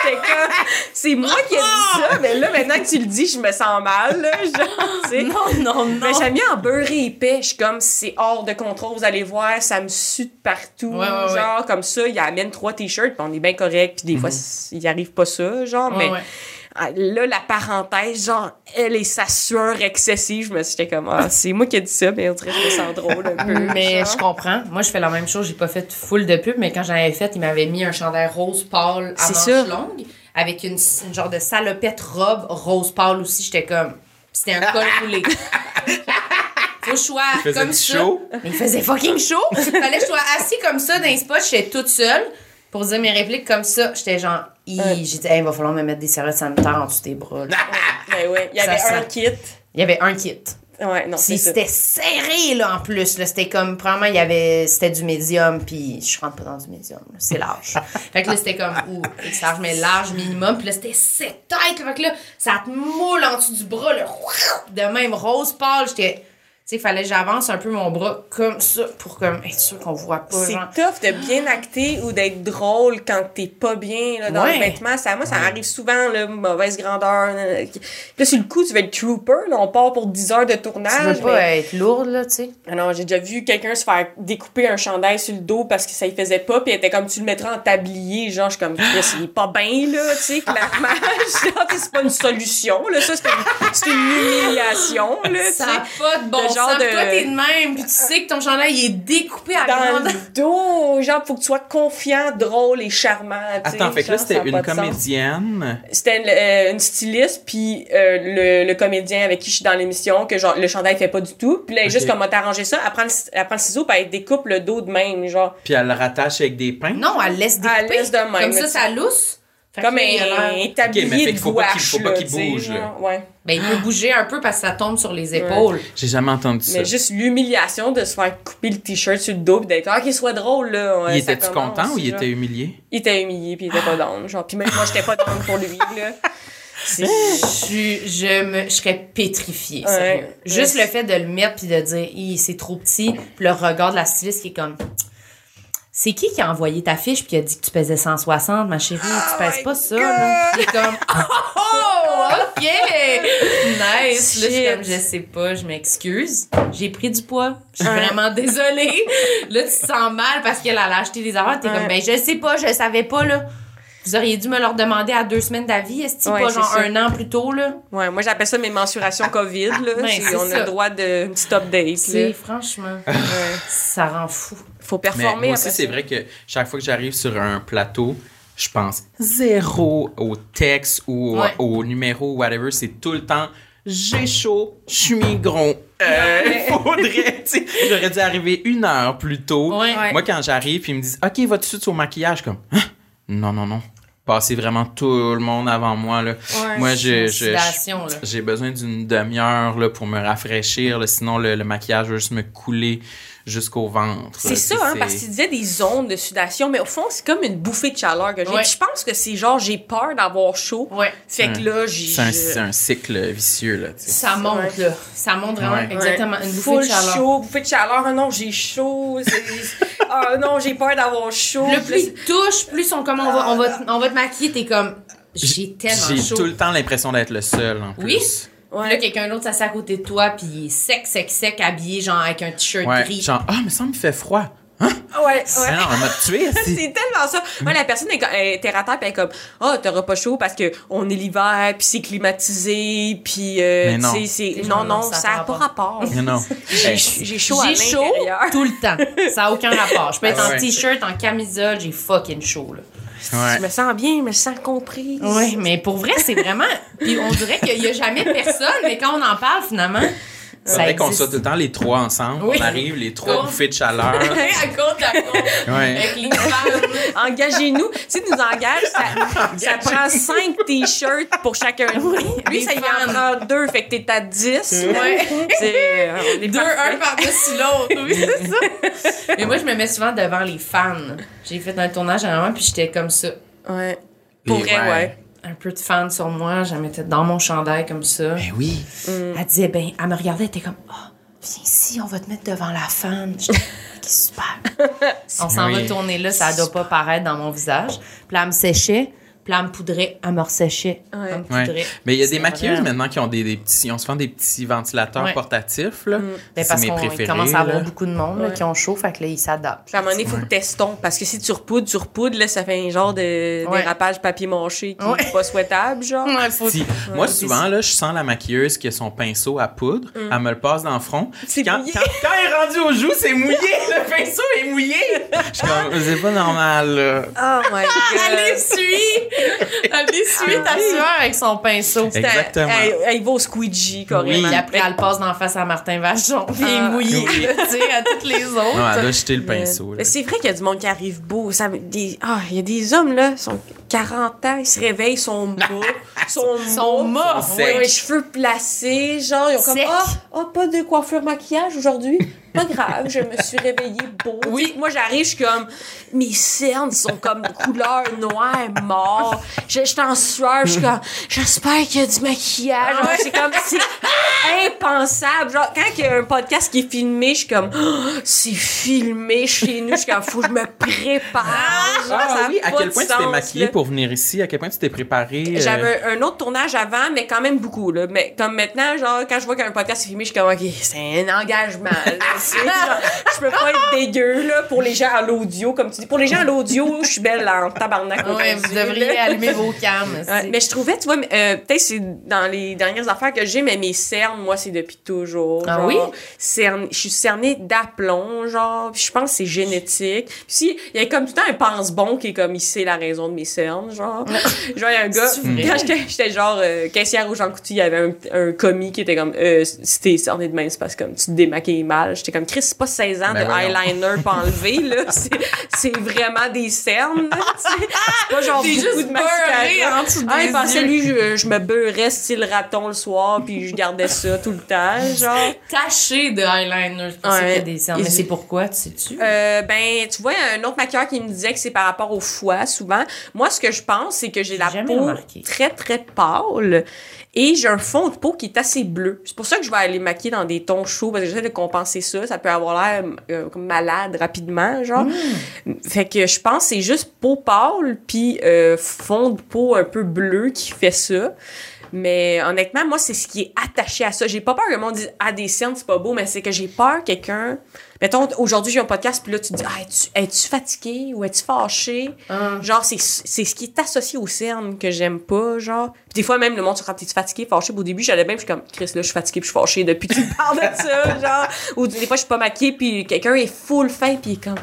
J'étais comme, c'est moi qui ai dit ça, mais là, maintenant que tu le dis, je me sens mal, là, genre. Non, non, non. Mais j'aime bien en beurré épais. Je suis comme, c'est hors de contrôle. Vous allez voir, ça me sue de partout. Ouais, ouais, ouais. genre, comme ça, il amène trois t-shirts, puis on est bien correct. Puis des fois, il n'y arrive pas ça, genre. Mais là, la parenthèse, genre, elle et sa sueur excessive, je me suis dit comme, ah, c'est moi qui ai dit ça, mais on dirait que je me sens drôle un peu. Mais genre. je comprends. Moi, je fais la même chose. J'ai pas fait full de pub, mais quand j'en avais fait, il m'avait mis un chandail rose pâle à manches longues avec une, une genre de salopette robe rose pâle aussi. J'étais comme. C'était un col [LAUGHS] roulé. Faut que je sois Il faisait comme ça. chaud? Mais il faisait fucking chaud. Fallait que je sois assis comme ça dans les spots. J'étais toute seule pour dire mes répliques comme ça. J'étais genre, Hi. Ouais. j'ai dit, il va falloir me mettre des serviettes sanitaires en dessous des bras. là. [LAUGHS] Ben ouais, il y avait un kit. Il y avait un kit. Ouais, non, c'est c'était serré, là, en plus. Là, c'était comme, probablement, il y avait, c'était du médium, puis je rentre pas dans du médium. là, C'est large. [LAUGHS] fait que là, c'était comme, ou, c'est large, mais large minimum. Puis là, c'était cette tête. Fait que là, ça te moule en dessous du bras, là. De même, rose pâle. J'étais, sais, fallait que j'avance un peu mon bras comme ça pour comme être sûr qu'on voit pas. C'est genre. tough de bien acter ou d'être drôle quand t'es pas bien là, dans Ouais. le vêtement. Ça, moi, ça arrive souvent, là, mauvaise grandeur. là. Puis là, sur le coup, tu vas être trooper. Là, on part pour 10 heures de Tu tournage. veux pas mais- être lourde, là, tu sais. Ah non, j'ai déjà vu quelqu'un se faire découper un chandail sur le dos parce que ça y faisait pas, puis elle était comme tu le mettras en tablier, genre je suis comme Chris, il est pas bien là, tu sais, clairement. [LAUGHS] Tu c'est pas une solution là, ça c'est une, c'est une humiliation là, tu Ça sais. a pas de bon genre de... toi, t'es de même, puis tu sais que ton chandail, il est découpé à dans grande... le dos, genre, faut que tu sois confiant, drôle et charmant, Attends, fait que là, c'était une comédienne. C'était une, euh, une styliste, puis euh, le, le comédien avec qui je suis dans l'émission, que genre, le chandail fait pas du tout. Puis là, elle est Ok. juste comme, on t'a arrangé ça, elle prend, le, elle prend le ciseau, puis elle découpe le dos de même, genre. Puis elle le rattache avec des pins? Non, elle laisse découper. Elle laisse de même, Comme ça, ça lousse. Fait Comme un l'air- établi Ok, mais fait de faut pas qu'il- faut qu'il bouge, là. Ouais. Ben, il peut bouger un peu parce que ça tombe sur les épaules. J'ai jamais entendu ça. Mais juste l'humiliation de se faire couper le t-shirt sur le dos, puis d'être, ah, qu'il soit drôle, là. ouais, il était-tu commence, content ou il genre. était humilié? Il était humilié, puis il était pas down, genre. Puis même moi, j'étais pas down pour lui, là. [LAUGHS] Je, me, je serais pétrifiée, Ouais. Juste Ouais. le fait de le mettre puis de dire, c'est trop petit, puis le regard de la styliste qui est comme, c'est qui qui a envoyé ta fiche puis qui a dit que tu pesais 160, ma chérie, tu pèses my pas ça, là. Puis il est comme, [LAUGHS] oh, ok, nice. Là, je suis comme, je sais pas, je m'excuse. J'ai pris du poids. Je suis vraiment désolée. [LAUGHS] Là, tu te sens mal parce qu'elle a acheté des affaires. T'es Ouais. comme, ben, je sais pas, je savais pas, là. Vous auriez dû me leur demander à deux semaines d'avis, est-ce Ouais, pas genre ça. un an plus tôt, là? Ouais, moi, j'appelle ça mes mensurations COVID, là. Ben, C'est- c'est on a le droit de une petite update, là. franchement, ça rend fou. Faut Mais performer moi aussi, c'est vrai que chaque fois que j'arrive sur un plateau, je pense zéro au texte ou Ouais. au numéro, whatever. C'est tout le temps j'ai chaud, je suis migron. Euh, [LAUGHS] faudrait, tu sais, j'aurais dû arriver une heure plus tôt. Ouais. Ouais. Moi, quand j'arrive, puis ils me disent OK, va tout de suite au maquillage, comme Hein? non, non, non. Passez vraiment tout le monde avant moi. Là. Ouais. Moi, j'ai besoin d'une demi-heure là, pour me rafraîchir. là, sinon, le, le maquillage va juste me couler jusqu'au ventre. C'est ça, hein, parce qu'il disait des ondes de sudation, mais au fond, c'est comme une bouffée de chaleur que j'ai. Ouais. Je pense que c'est genre, j'ai peur d'avoir chaud. Ouais. Fait que là, j'ai. C'est un, cycle vicieux, là, tu sais. Ça monte, Ouais. là. Ça monte vraiment Ouais. exactement. Une bouffée Full de chaleur. chaud, bouffée de chaleur. Ah non, j'ai chaud. [LAUGHS] Ah non, j'ai peur d'avoir chaud. Le plus il touche, plus on, comme on, va, on, va, te- on va te maquiller, t'es comme, j'ai tellement J'ai chaud. tout le temps l'impression d'être le seul, en Oui. Puis là, Ouais. quelqu'un d'autre s'assied à côté de toi, puis il est sec, sec, sec, habillé, genre avec un t-shirt Ouais. gris. Genre, ah, mais ça me fait froid. Ouais, ouais. Ah non, on m'a tué, C'est c'est. tellement ça. Moi, la personne est, est terre à terre, puis elle est comme, ah, t'auras pas chaud parce que on est l'hiver, puis c'est climatisé, puis euh, Mais non. c'est non, non, non, ça ça a a pas pas rapport. Non, [LAUGHS] non. J'ai chaud à J'ai chaud tout le temps. Ça n'a aucun rapport. Je peux être Ah en ouais. t-shirt, en camisole, j'ai fucking chaud, là. Ouais. Je me sens bien, je me sens comprise. Oui, mais pour vrai, c'est vraiment. Puis on dirait qu'il n'y a jamais personne, mais quand on en parle, finalement, C'est ça vrai qu'on soit tout le temps les trois ensemble. Oui. On arrive, les trois bouffées [LAUGHS] de chaleur. à côte à. Ouais. Avec les femmes. Engagez-nous. Si tu nous engages, ça, [LAUGHS] ça prend 5 t-shirts pour chacun. de nous. Lui, ça y en prend deux, fait que t'es à 10. Ouais. [LAUGHS] C'est, euh, Deux, parfait. un par-dessus l'autre. Oui, c'est ça. Mais moi, je me mets souvent devant les fans. J'ai fait un tournage à un moment, puis j'étais comme ça. Ouais. Pour vrai, ouais. Un peu de fans sur moi. Je la mettais dans mon chandail comme ça. Ben oui. Elle disait, ben, elle me regardait, elle était comme, oh, viens ici, on va te mettre devant la fan. J'étais, [LAUGHS] ok, super. on s'en va Oui. tourner là, ça doit pas paraître dans mon visage. Puis là, elle me séchait, puis là, elle me poudrait, elle me resséchait. Ouais. Elle me Ouais. poudrait. Mais il y a des maquilleuses maintenant qui ont des, des petits. On se vend des petits ventilateurs Ouais. portatifs, là. Ben, C'est parce mes qu'on commence à avoir beaucoup de monde là, qui ont chaud, fait que là, ils s'adaptent. À un moment donné, il faut que t'estompes. Parce que si tu repoudres, tu repoudres, là, ça fait un genre de Ouais. dérapage papier mâché qui Ouais. est pas souhaitable, genre. Ouais, faut... Si- moi, souvent, là, je sens la maquilleuse qui a son pinceau à poudre, elle me le passe dans le front. C'est Quand, quand, quand elle est rendue aux joues, c'est mouillé! [LAUGHS] Le pinceau est mouillé! [LAUGHS] Je suis comme, c'est pas normal, là. Oh my [LAUGHS] Elle god. essuie! Elle essuie ta sueur avec son pinceau. Exactement. Elle, elle va au squeegee, carrément. Oui. après, elle passe d'en face à Martin Vachon, [LAUGHS] puis il est Ah. mouillé, Oui. tu sais, à toutes les autres. Non, elle a jeté le pinceau, là. Mais c'est vrai qu'il y a du monde qui arrive beau. Ça, me- des, ah, il y a des hommes, là, ils sont 40 ans, ils se réveillent, ils sont [LAUGHS] bas, sont Sont mous, morts, ouais, secs. ouais, cheveux placés, genre, ils ont comme, ah, ah, pas de coiffure maquillage aujourd'hui. Pas grave, je me suis réveillée beau. Oui. Moi, j'arrive, je suis comme, mes cernes sont comme couleur noire, mort. Je, je suis en sueur, je suis comme, j'espère qu'il y a du maquillage. Genre, C'est comme, c'est impensable. Genre, quand il y a un podcast qui est filmé, je suis comme, Oh, c'est filmé chez nous. Je suis comme, faut que je me prépare. Genre, ça Ah oui, à quel point tu t'es maquillée là. Pour venir ici? À quel point tu t'es préparée? euh, J'avais un autre tournage avant, mais quand même beaucoup, là. Mais comme maintenant, genre, quand je vois qu'un podcast est filmé, je suis comme, OK, c'est un engagement, là. sais. Genre, je peux pas être dégueu, là, pour les gens à l'audio, comme tu dis. Pour les gens à l'audio, je suis belle en tabarnak. Ouais, vous devriez là. allumer vos cams. Ouais, mais je trouvais, tu vois, euh, peut-être c'est dans les dernières affaires que j'ai, mais mes cernes, moi, c'est depuis toujours. Ah genre, oui? cerne- je suis cernée d'aplomb, genre, puis je pense que c'est génétique. Puis si, il y a comme tout le temps un pense-bon qui est comme, il sait la raison de mes cernes, genre. [LAUGHS] genre, il y a un gars, quand j'étais- genre euh, caissière au Jean Coutu, il y avait un, un commis qui était comme, euh, si t'es cerné de main, c'est parce que comme tu te démaquilles mal. J'étais comme, Chris, c'est pas 16 ans Ben de voyons. eyeliner pas enlevé, là. [LAUGHS] C'est- C'est vraiment des cernes, là, tu sais. C'est pas genre beaucoup juste de mascara. beurré en dessous Ah, il pensait, lui, je, je me beurrais style raton le soir, puis je gardais ça tout le temps, genre. Taché de eyeliner. C'est pour ça Ouais. qu'il y a des cernes. Mais je- c'est pourquoi, tu sais-tu? Euh, ben, tu vois, il y a un autre maquilleur qui me disait que c'est par rapport au foie, souvent. Moi, ce que je pense, c'est que j'ai la peau remarqué. très, très pâle et j'ai un fond de peau qui est assez bleu. C'est pour ça que je vais aller maquiller dans des tons chauds, parce que j'essaie de compenser ça. Ça peut avoir l'air euh, malade rapidement, genre. Fait que je pense que c'est juste peau pâle, puis euh, fond de peau un peu bleu qui fait ça. Mais honnêtement, moi, c'est ce qui est attaché à ça. J'ai pas peur que le monde dise Ah, des cernes, c'est pas beau, mais c'est que j'ai peur que quelqu'un. Mettons, aujourd'hui, j'ai un podcast, puis là, tu te dis Ah, es-tu, es-tu fatigué ou es-tu fâché? Hum. Genre, c'est, c'est ce qui est associé aux cernes que j'aime pas, genre. Puis des fois, même, le monde se dit T'es-tu fatigué, fâché? Puis au début, j'allais bien, puis je suis comme Chris, là, je suis fatigué, puis je suis fâché depuis que tu me parles de ça, [LAUGHS] genre. Ou des fois, je suis pas maquillée, puis quelqu'un est full fin, puis il est comme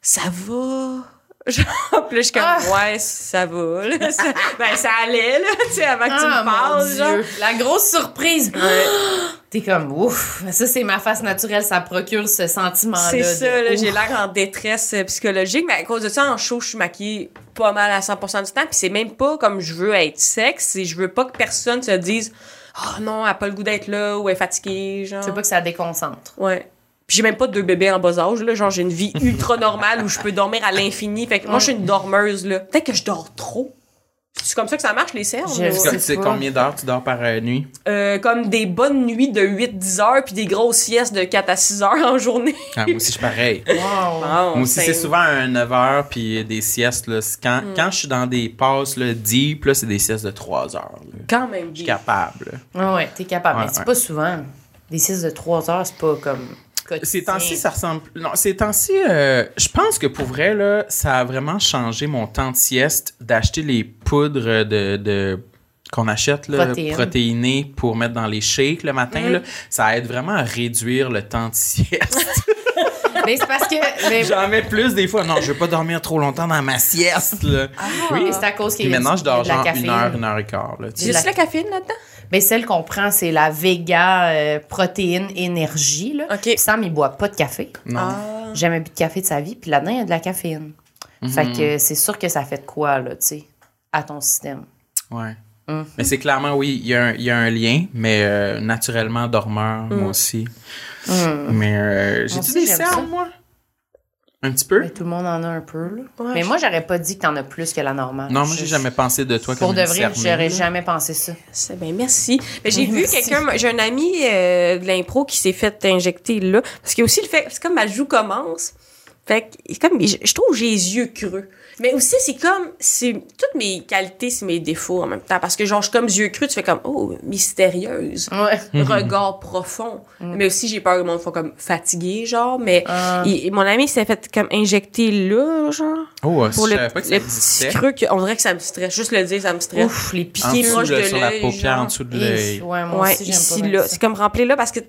Ça va Genre, puis là, je suis comme, Ah. ouais, ça va, là. [LAUGHS] Ça- ben, ça allait, là, tu sais, avant que tu Ah, me parles, mon genre. La grosse surprise. [GASPS] T'es comme, ouf. Ça, c'est ma face naturelle. Ça procure ce sentiment-là. C'est ça, là, j'ai l'air en détresse euh, psychologique, mais à cause de ça, en show, je suis maquillée pas mal à 100% du temps, puis c'est même pas comme je veux être sexe, c'est je veux pas que personne se dise « Oh non, elle a pas le goût d'être là, ou elle est fatiguée, genre. Tu veux pas que ça déconcentre. Ouais. Puis j'ai même pas deux bébés en bas âge, là. Genre, j'ai une vie ultra normale où je peux dormir à l'infini. Fait que moi, je suis une dormeuse, là. Peut-être que je dors trop. C'est comme ça que ça marche, les cernes? Je ou- sais Tu sais pas. combien d'heures tu dors par euh, nuit? Euh, comme des bonnes nuits de 8-10 heures, puis des grosses siestes de 4 à 6 heures en journée. Ah, moi aussi, je suis pareil. [LAUGHS] Wow. Moi aussi, c'est souvent un 9 heures puis des siestes. Là. C'est Quand, Hmm. quand je suis dans des passes là, deep, là, c'est des siestes de 3 heures. là. Quand même Je suis capable. Ah ouais, t'es capable. Ouais, mais c'est ouais. pas souvent. Des 6 de 3 heures, c'est pas comme. Ces quotidien. temps-ci, ça ressemble. Non, ces temps-ci, euh, je pense que pour vrai, là, ça a vraiment changé mon temps de sieste d'acheter les poudres de. de qu'on achète là, Protéines. protéinées pour mettre dans les shakes le matin, Mm. là, ça aide vraiment à réduire le temps de sieste. [LAUGHS] [LAUGHS] Mais c'est parce que. mais- J'en mets plus des fois. Non, je veux pas dormir trop longtemps dans ma sieste. Là. oui, c'est à cause qu'il y a maintenant, je dors genre une heure, une heure et quart. Là, tu sais. de la- Juste la caféine là-dedans? Mais celle qu'on prend, c'est la Vega euh, protéine énergie. Là. Puis Sam, il boit pas de café. Non. Ah. Jamais bu de café de sa vie. Puis là-dedans, il y a de la caféine. Mhm. Fait que c'est sûr que ça fait de quoi, là, tu sais, à ton système. Ouais. Mhm. Mais c'est clairement, oui, il y, a un- il y a un lien, mais euh, naturellement, dormeur, moi aussi. Mais euh, j'ai-tu des cernes, moi? Un petit peu? Mais tout le monde en a un peu, là. Ouais, mais je- moi, j'aurais pas dit que t'en as plus que la normale. Non, moi, Je- j'ai jamais pensé de toi Pour comme de une vrai, j'aurais jamais pensé ça. C'est bien, merci. Mais j'ai Oui, vu quelqu'un, j'ai un ami euh, de l'impro qui s'est fait injecter là. Parce qu'il y a aussi le fait, c'est comme ma joue commence. Fait que, c'est comme, je, je trouve que j'ai les yeux creux. Mais aussi, c'est comme, c'est, toutes mes qualités, c'est mes défauts en même temps. Parce que genre, je suis comme yeux creux, tu fais comme, oh, mystérieuse. Ouais. Regard profond. Mais aussi, j'ai peur que le monde soit comme fatigué, genre. Mais Ah. il- mon ami s'est fait comme injecter là, genre. Oh, Pour je le, savais pas que ça le petit creux, que- on dirait que ça me stresse. Juste le dire, ça me stresse. Ouf, les pieds dessous, proche là, de sur la paupière, genre. en dessous de l'œil. Ouais, moi Ouais, aussi, ici, pas là. C'est comme rempli là parce que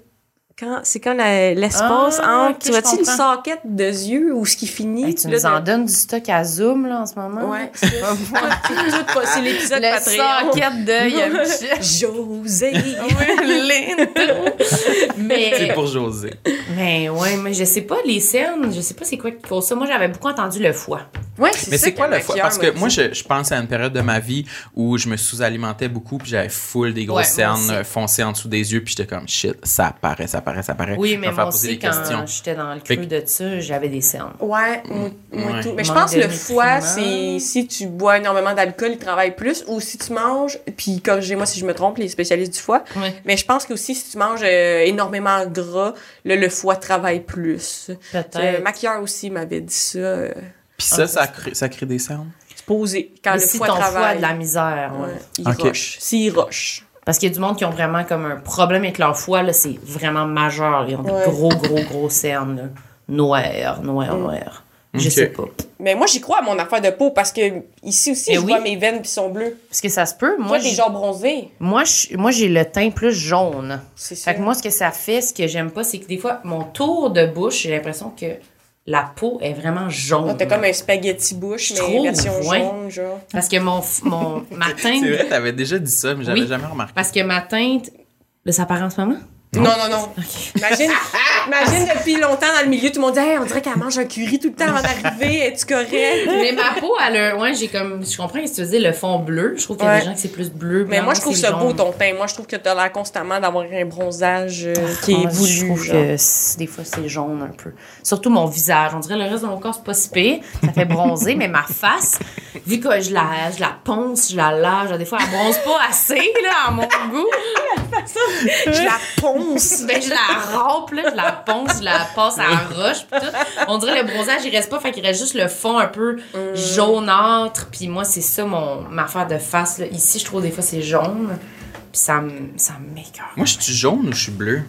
quand, c'est quand l'espace Ah, entre, tu vois-tu, une soquette de yeux où ce qui finit. Hey, tu là, nous en de- donnes du stock à Zoom, là, en ce moment? Ouais, c'est [LAUGHS] c'est l'épisode Le Patreon. à Michel. [LAUGHS] José. Oui, l'intro. C'est Mais, pour José. mais ouais, mais je sais pas, les cernes, je sais pas c'est quoi qui cause ça. Moi, j'avais beaucoup entendu le foie. Ouais, Mais ça c'est quoi le le foie? Parce que moi, je, je pense à une période de ma vie où je me sous-alimentais beaucoup, puis j'avais full des grosses Ouais, cernes foncées en dessous des yeux, puis j'étais comme shit, ça apparaît, ça apparaît, ça apparaît. Oui, mais moi aussi, des quand questions. j'étais dans le creux de ça, j'avais des cernes. Ouais, moi, moi Ouais. tout. Mais je pense de que le foie, c'est si tu bois énormément d'alcool, il travaille plus, ou si tu manges, puis corrigez-moi si je me trompe, les spécialistes du foie, mais je pense que aussi si tu manges euh, énormément gras, là, le foie travaille plus. Peut-être. maquilleur aussi m'avait dit ça. euh, Puis ça, ça crée, ça crée des cernes? poser quand Mais le si foie ton foie a travaille. de la misère, ouais. Ouais, il roche. S'il roche. Parce qu'il y a du monde qui ont vraiment comme un problème avec leur foie, là, c'est vraiment majeur. Ils ont des gros, gros, gros cernes, là. Noirs, noirs, noirs. Je sais pas. Mais moi, j'y crois à mon affaire de peau parce que ici aussi, je oui. vois mes veines qui sont bleues. Parce que ça se peut. Moi, j'ai- genre bronzé. moi, je- moi, j'ai le teint plus jaune. C'est ça. Fait que moi, ce que ça fait, ce que j'aime pas, c'est que des fois, mon tour de bouche, j'ai l'impression que la peau est vraiment jaune. Ah, T'as comme un spaghetti bouche, mais trouve, version ouais. jaune, genre. Parce que mon, f- mon, [LAUGHS] ma teinte. C'est vrai, t'avais déjà dit ça, mais j'avais Oui. jamais remarqué. Parce que ma teinte. Là, ça paraît en ce moment? Non, non, non. Imagine, imagine depuis longtemps dans le milieu, tout le monde dit hey, on dirait qu'elle mange un curry tout le temps avant d'arriver. Es-tu correct? Mais ma peau, elle a. Ouais, j'ai comme. Je comprends que tu faisais le fond bleu. Je trouve qu'il y a Ouais. des gens qui c'est plus bleu. Mais moi, je trouve c'est ça beau ton teint. Moi, je trouve que t'as l'air constamment d'avoir un bronzage euh, qui Moi, est voulu. Je trouve genre. que des fois, c'est jaune un peu. Surtout mon visage. On dirait le reste de mon corps, c'est pas si pire. Ça fait bronzer, mais ma face, vu que je la, je la ponce, je la lave, des fois, elle bronze pas assez, là, à mon goût. [LAUGHS] Je la ponce. [LAUGHS] Ben, je la rampe, là, je la ponce, je la passe à la roche, pis tout. On dirait le bronzage, il reste pas, fait qu'il reste juste le fond un peu jaunâtre. Puis moi, c'est ça, mon, ma affaire de face, là. Ici, je trouve des fois, c'est jaune. Puis ça me, ça m'écoeure. Moi, je suis jaune ou je suis bleu?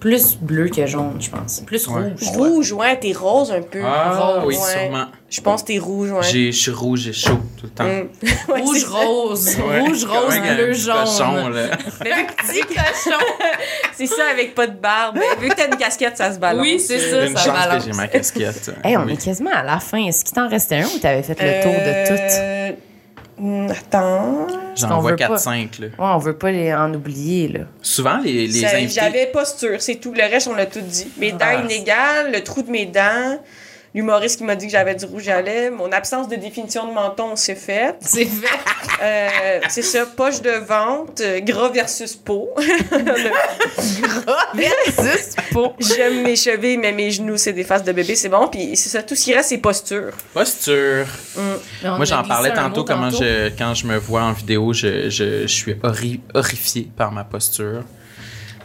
Plus bleu que jaune, je pense. Plus Ouais. rouge. Rouge, ouais, t'es rose un peu. Ah, Rose, oui, ouais. sûrement. Je pense que t'es rouge, ouais. J'ai- Je suis rouge et chaud tout le temps. Mm. [LAUGHS] Ouais, Rouge, rose. Ouais, Rouge, rose, un bleu, petit jaune. cochon, là. Mais que- [LAUGHS] Petit cochon. [LAUGHS] C'est ça avec pas de barbe. Mais vu que t'as une casquette, ça se balance. Oui, c'est ça, Une ça chance balance. que j'ai ma casquette. Hey, on Oui. est quasiment à la fin. Est-ce qu'il t'en restait un ou t'avais fait le tour de tout? Hmm, Attends. J'en vois veut pas. 4-5, là. Ouais, on veut pas les en oublier, là. Souvent, les, les invités... J'avais posture, c'est tout. Le reste, on l'a tout dit. Mes dents Ah. inégales, le trou de mes dents, l'humoriste qui m'a dit que j'avais du rouge à lèvres, mon absence de définition de menton, c'est fait. C'est fait. Euh, c'est ça, poche de ventre, euh, gras versus peau. [LAUGHS] Versus peau. J'aime mes chevilles, mais mes genoux, c'est des faces de bébé, c'est bon. Puis c'est ça, tout ce qui reste, c'est posture. Posture. On Moi, j'en parlais tantôt, comment tantôt. je, quand je me vois en vidéo, je, je, je suis horri- horrifié par ma posture.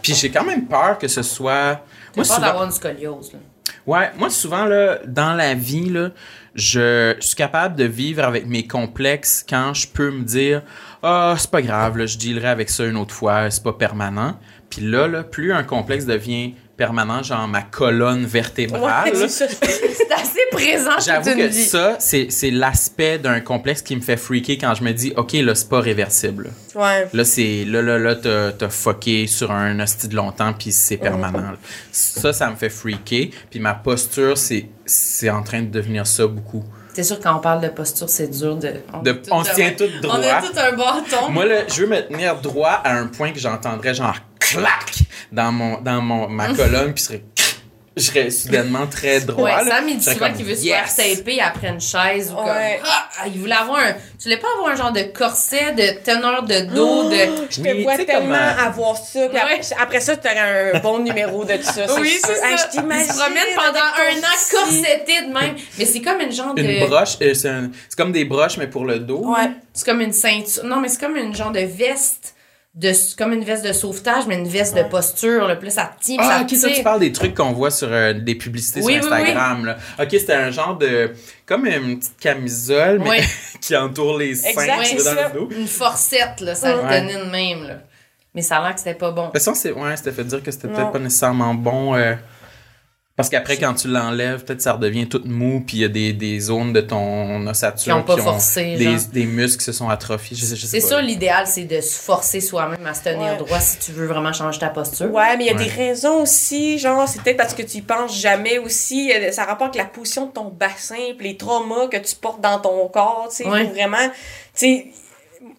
Puis j'ai quand même peur que ce soit... Moi, Moi, souvent, d'avoir une scoliose, là. Ouais, moi, souvent, là, dans la vie, là, je, suis capable de vivre avec mes complexes quand je peux me dire « Ah, c'est pas grave, là, je dealerai avec ça une autre fois, c'est pas permanent. » Puis là, là, plus un complexe devient permanent, genre ma colonne vertébrale, Ouais, c'est assez présent J'avoue que ça, c'est c'est l'aspect d'un complexe qui me fait freaker quand je me dis, OK, là, c'est pas réversible. Ouais. Là, c'est, là, là, là, t'as t'as fucké sur un hostie de longtemps, puis c'est permanent. Ça, ça me fait freaker. Puis ma posture, c'est c'est en train de devenir ça beaucoup. C'est sûr, quand on parle de posture, c'est dur de. On se tient tous droit. On a tout un bâton. Moi, là, je veux me tenir droit à un point que j'entendrais genre clac dans mon dans mon ma colonne, puis je serais je serais soudainement très droit. Ouais. Sam, il dit souvent qu'il veut se faire taper après une chaise ou Ouais. comme. Ah, il voulait avoir un. Tu voulais pas avoir un genre de corset, de teneur de dos, de. Je te Oui, vois tellement comment- avoir ça. Puis Ouais. après, après ça, tu aurais un bon numéro de tout ça. Oui, c'est ça. Hey, je t'imagine se promène pendant un an corseté de même. Mais c'est comme une genre de. Une broche, euh, c'est un- c'est comme des broches, mais pour le dos. Ouais. C'est comme une ceinture. Non, mais c'est comme une genre de veste. De, comme une veste de sauvetage, mais une veste de posture. Là. Là, ça tient, Ah, ça ok, ça, tu parles des trucs qu'on voit sur euh, des publicités Oui, sur oui, Instagram. Là. Ok, c'était un genre de. Comme une petite camisole, mais [LAUGHS] qui entoure les seins Exact, dans le dos. Une forcette, là, ça le Ouais. donnait de même. Là. Mais ça a l'air que c'était pas bon. De toute façon, c'est. Ouais, c'était fait dire que c'était peut-être pas nécessairement bon. euh, parce qu'après, quand tu l'enlèves, peut-être ça redevient tout mou, puis il y a des, des zones de ton ossature Qui ont pas forcé, des, genre. des muscles qui se sont atrophiés. Je, sais- je sais C'est ça, l'idéal, c'est de se forcer soi-même à se tenir Ouais. droit si tu veux vraiment changer ta posture. Ouais, mais il y a Ouais. des raisons aussi, genre, c'est peut-être parce que tu y penses jamais aussi. euh, Ça rapporte avec la position de ton bassin, puis les traumas que tu portes dans ton corps, tu sais, Ouais. vraiment, tu sais,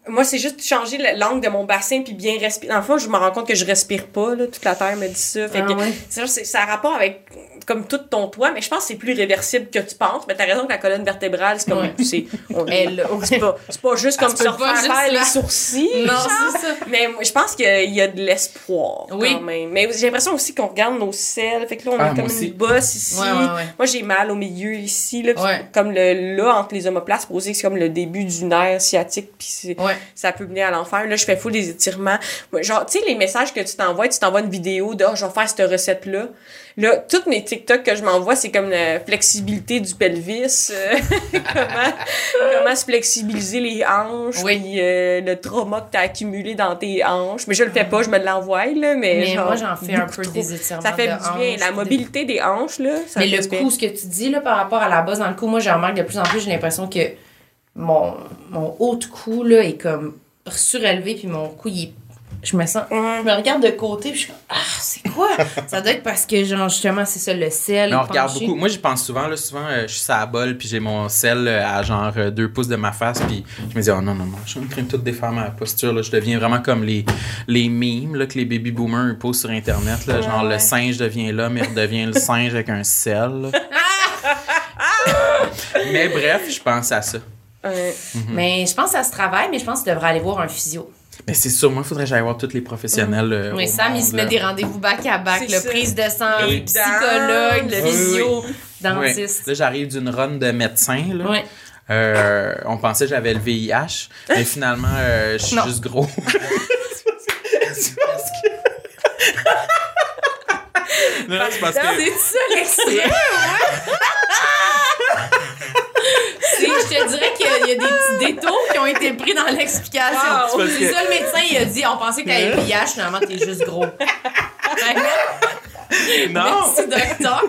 moi, c'est juste changer le- l'angle de mon bassin puis bien respirer. Dans le fond, je me rends compte que je respire pas, là, toute la terre me dit ça. Fait Ah que, ouais. c'est ça a rapport avec, comme tout ton toit, mais je pense que c'est plus réversible que tu penses. Mais t'as raison que la colonne vertébrale, c'est comme, Ouais. c'est, Elle, c'est pas, c'est pas juste comme se refaire juste faire la- les sourcils. Non, c'est ça. Mais moi, je pense qu'il y a de l'espoir Oui. quand même. Mais j'ai l'impression aussi qu'on regarde nos selles. Fait que là, on Ah, a comme aussi. une bosse ici. Ouais, ouais, ouais. Moi, j'ai mal au milieu ici. Là. Comme le là, entre les omoplates, c'est comme le début du nerf sciatique. Puis c'est- Ouais. Ça peut mener à l'enfer. Là, je fais full des étirements. Genre, tu sais, les messages que tu t'envoies, tu t'envoies une vidéo de, oh, je vais faire cette recette-là. Là, toutes mes TikTok que je m'envoie, c'est comme la flexibilité du pelvis, euh, [LAUGHS] comment, comment se flexibiliser les hanches, Oui. puis euh, le trauma que t'as accumulé dans tes hanches. Mais je le fais pas, je me l'envoie, là, mais, Mais genre, moi, j'en fais un peu trop. des étirements. Ça fait de du bien. La mobilité des hanches, là, ça Mais le coup, ce que tu dis là, par rapport à la base dans le cou, moi, je remarque de plus en plus, j'ai l'impression que mon, mon haut de cou là, est comme surélevé, puis mon cou, il est- Je me sens. Je me regarde de côté, puis je suis comme, ah, c'est quoi? [LAUGHS] ça doit être parce que, genre, justement, c'est ça, le sel. On regarde beaucoup. Moi, j'y pense souvent. Là, souvent, euh, je suis à la bol, puis j'ai mon sel euh, à genre euh, deux pouces de ma face, puis je me dis, oh non, non, non, je suis en train de tout défaire ma posture. Là. Je deviens vraiment comme les, les memes là, que les baby boomers posent sur Internet. Là, genre, le singe devient l'homme, il redevient le [LAUGHS] singe avec un sel. [LAUGHS] Mais bref, je pense à ça. Ouais. Mais je pense que ça se travaille, mais je pense que tu devrais aller voir un physio. Mais c'est sûr, moi, il faudrait que j'aille voir tous les professionnels. euh, Oui, au Sam, il monde, se là. met des rendez-vous back à back, C'est le prise de sang, le psychologue, le physio, dentiste. Là, j'arrive d'une run de médecin. Là. Euh, on pensait que j'avais le VIH, mais [LAUGHS] finalement, euh, je suis juste gros. [LAUGHS] c'est parce que. non, c'est parce que. C'est ça l'extrait, ouais? [LAUGHS] Je te dirais qu'il y, y a des petits détours qui ont été pris dans l'explication. Wow. C'est que- ça, le médecin, il a dit, on pensait que t'avais le VIH, finalement, t'es juste gros. Non, Merci, docteur.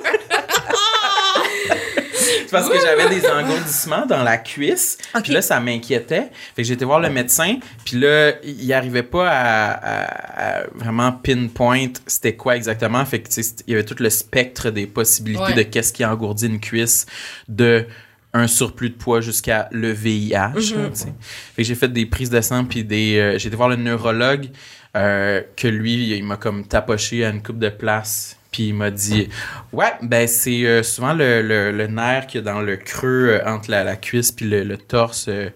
c'est parce que j'avais des engourdissements dans la cuisse. Puis là, ça m'inquiétait. Fait que j'ai été voir le médecin. Puis là, il arrivait pas à, à- à vraiment pinpoint c'était quoi exactement. Fait que tu sais, il y avait tout le spectre des possibilités Ouais. de qu'est-ce qui engourdit une cuisse de un surplus de poids jusqu'à le VIH. là, tu sais. Fait que j'ai fait des prises de sang puis des euh, j'ai été voir le neurologue euh, que lui il m'a comme tapoché à une coupe de place puis il m'a dit ouais ben c'est euh, souvent le, le, le nerf qu'il y a dans le creux euh, entre la, la cuisse puis le, le torse euh,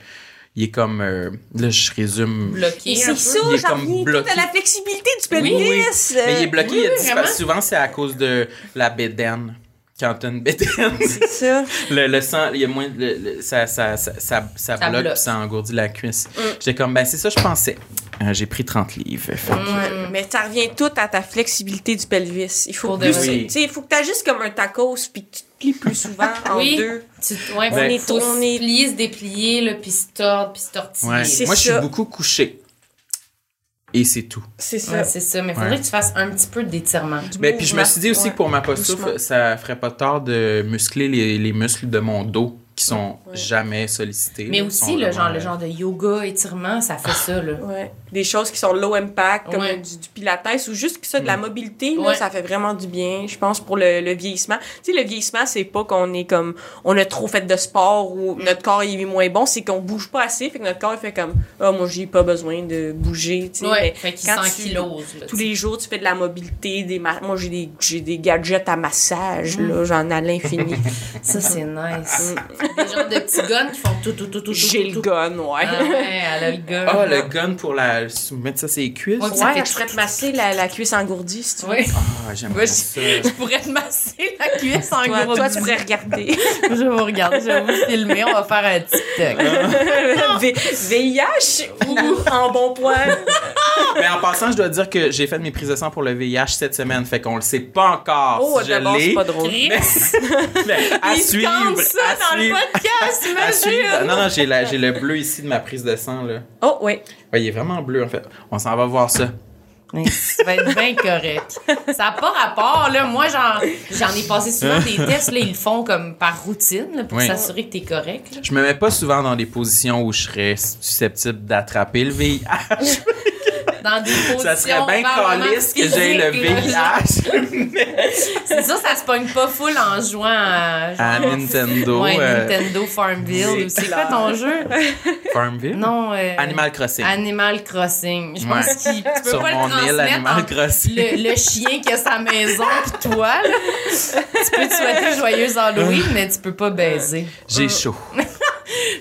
il est comme euh, là je résume Bloqué. C'est ça, Il est comme bloqué. à la flexibilité du Oui, pelvis. oui. Mais il est bloqué, Oui, il oui, dit, souvent c'est à cause de la bédaine. [LAUGHS] C'est ça. le, le sang, il y a moins, le- le- ça, ça, ça, ça, ça Ça bloque bloque. puis ça engourdit la cuisse. Mm. J'étais comme, ben c'est ça, je pensais. Euh, J'ai pris 30 livres. Fait Mais ça revient tout à ta flexibilité du pelvis. Il faut plus. Oui. tu sais, il faut que tu juste comme un tacos puis que tu te plies plus souvent [LAUGHS] en Oui. deux. Tu, ouais, Ben, on est, faut- on est se déplier, puis se tordre, puis se tortiller. Ouais. Moi, je suis beaucoup couché. Et c'est tout. C'est ça. Ouais, c'est ça, mais faudrait Ouais. que tu fasses un petit peu d'étirement. Ben, puis je me suis dit aussi Ouais. que pour ma posture, ça ferait pas tort de muscler les, les muscles de mon dos qui sont jamais sollicités. Mais aussi, le genre, le euh, genre de yoga, étirement, ça fait ça, là. [LAUGHS] Ouais. Des choses qui sont low impact, comme Ouais. du, du pilates ou juste que ça, de la mobilité, là, Ouais. ça fait vraiment du bien, je pense, pour le, le vieillissement. Tu sais, le vieillissement, c'est pas qu'on est comme, on a trop fait de sport ou notre corps il est moins bon, c'est qu'on bouge pas assez, fait que notre corps il fait comme, ah, moi, j'ai pas besoin de bouger, tu sais. Mais fait qu'il quand sent tu- qu'il ose, là, Tous les jours, tu fais de la mobilité, des ma- moi, j'ai des, j'ai des gadgets à massage, Mm. là, j'en ai à l'infini. [LAUGHS] Ça, c'est nice. [LAUGHS] Des genres de petits guns qui font tout, tout, tout, tout, tout. j'ai tout, le gun, ouais. Ah ouais, elle a le gun. Ah, le gun pour la. mettre ça sur les cuisses. Ouais, ça Ouais, fait je pourrais te masser la, la cuisse engourdie, si tu veux. Ah, Moi, ça. je, [LAUGHS] je pourrais te masser la cuisse en Toi, tu pourrais regarder. [LAUGHS] Je vais vous regarder, je vais vous filmer, on va faire un TikTok. VIH ou en bon point? Mais en passant, je dois dire que j'ai fait mes prises de sang pour le VIH cette semaine, fait qu'on le sait pas encore Oh, si je l'ai. pas drôle. Chris, [LAUGHS] Mais à il suivre, tente ça à dans le podcast, imagine! Non, non, j'ai, la- j'ai le bleu ici de ma prise de sang, là. Oh, oui. Ouais, il est vraiment bleu, en fait. On s'en va voir ça. Mais ça va être bien correct. Ça n'a pas rapport, là. Moi, j'en, j'en ai passé souvent des tests, là, ils le font comme par routine, là, pour Oui. s'assurer que t'es correct. là. Je me mets pas souvent dans des positions où je serais susceptible d'attraper le VIH. [LAUGHS] Dans des positions Ça serait bien caliste que j'ai le. VIH [LAUGHS] C'est ça, ça se pogne pas full en jouant à, à Nintendo. ouais, euh, Nintendo Farmville. c'est quoi ton jeu? [LAUGHS] Farmville? Non. euh, Animal Crossing. Animal Crossing. Je Ouais. pense qu'il tu peux Sur pas mon le île, transmettre Animal Crossing. Le, le chien qui a sa maison pis toi, là. Tu peux te souhaiter joyeux Halloween, mais tu peux pas baiser. J'ai chaud. [LAUGHS]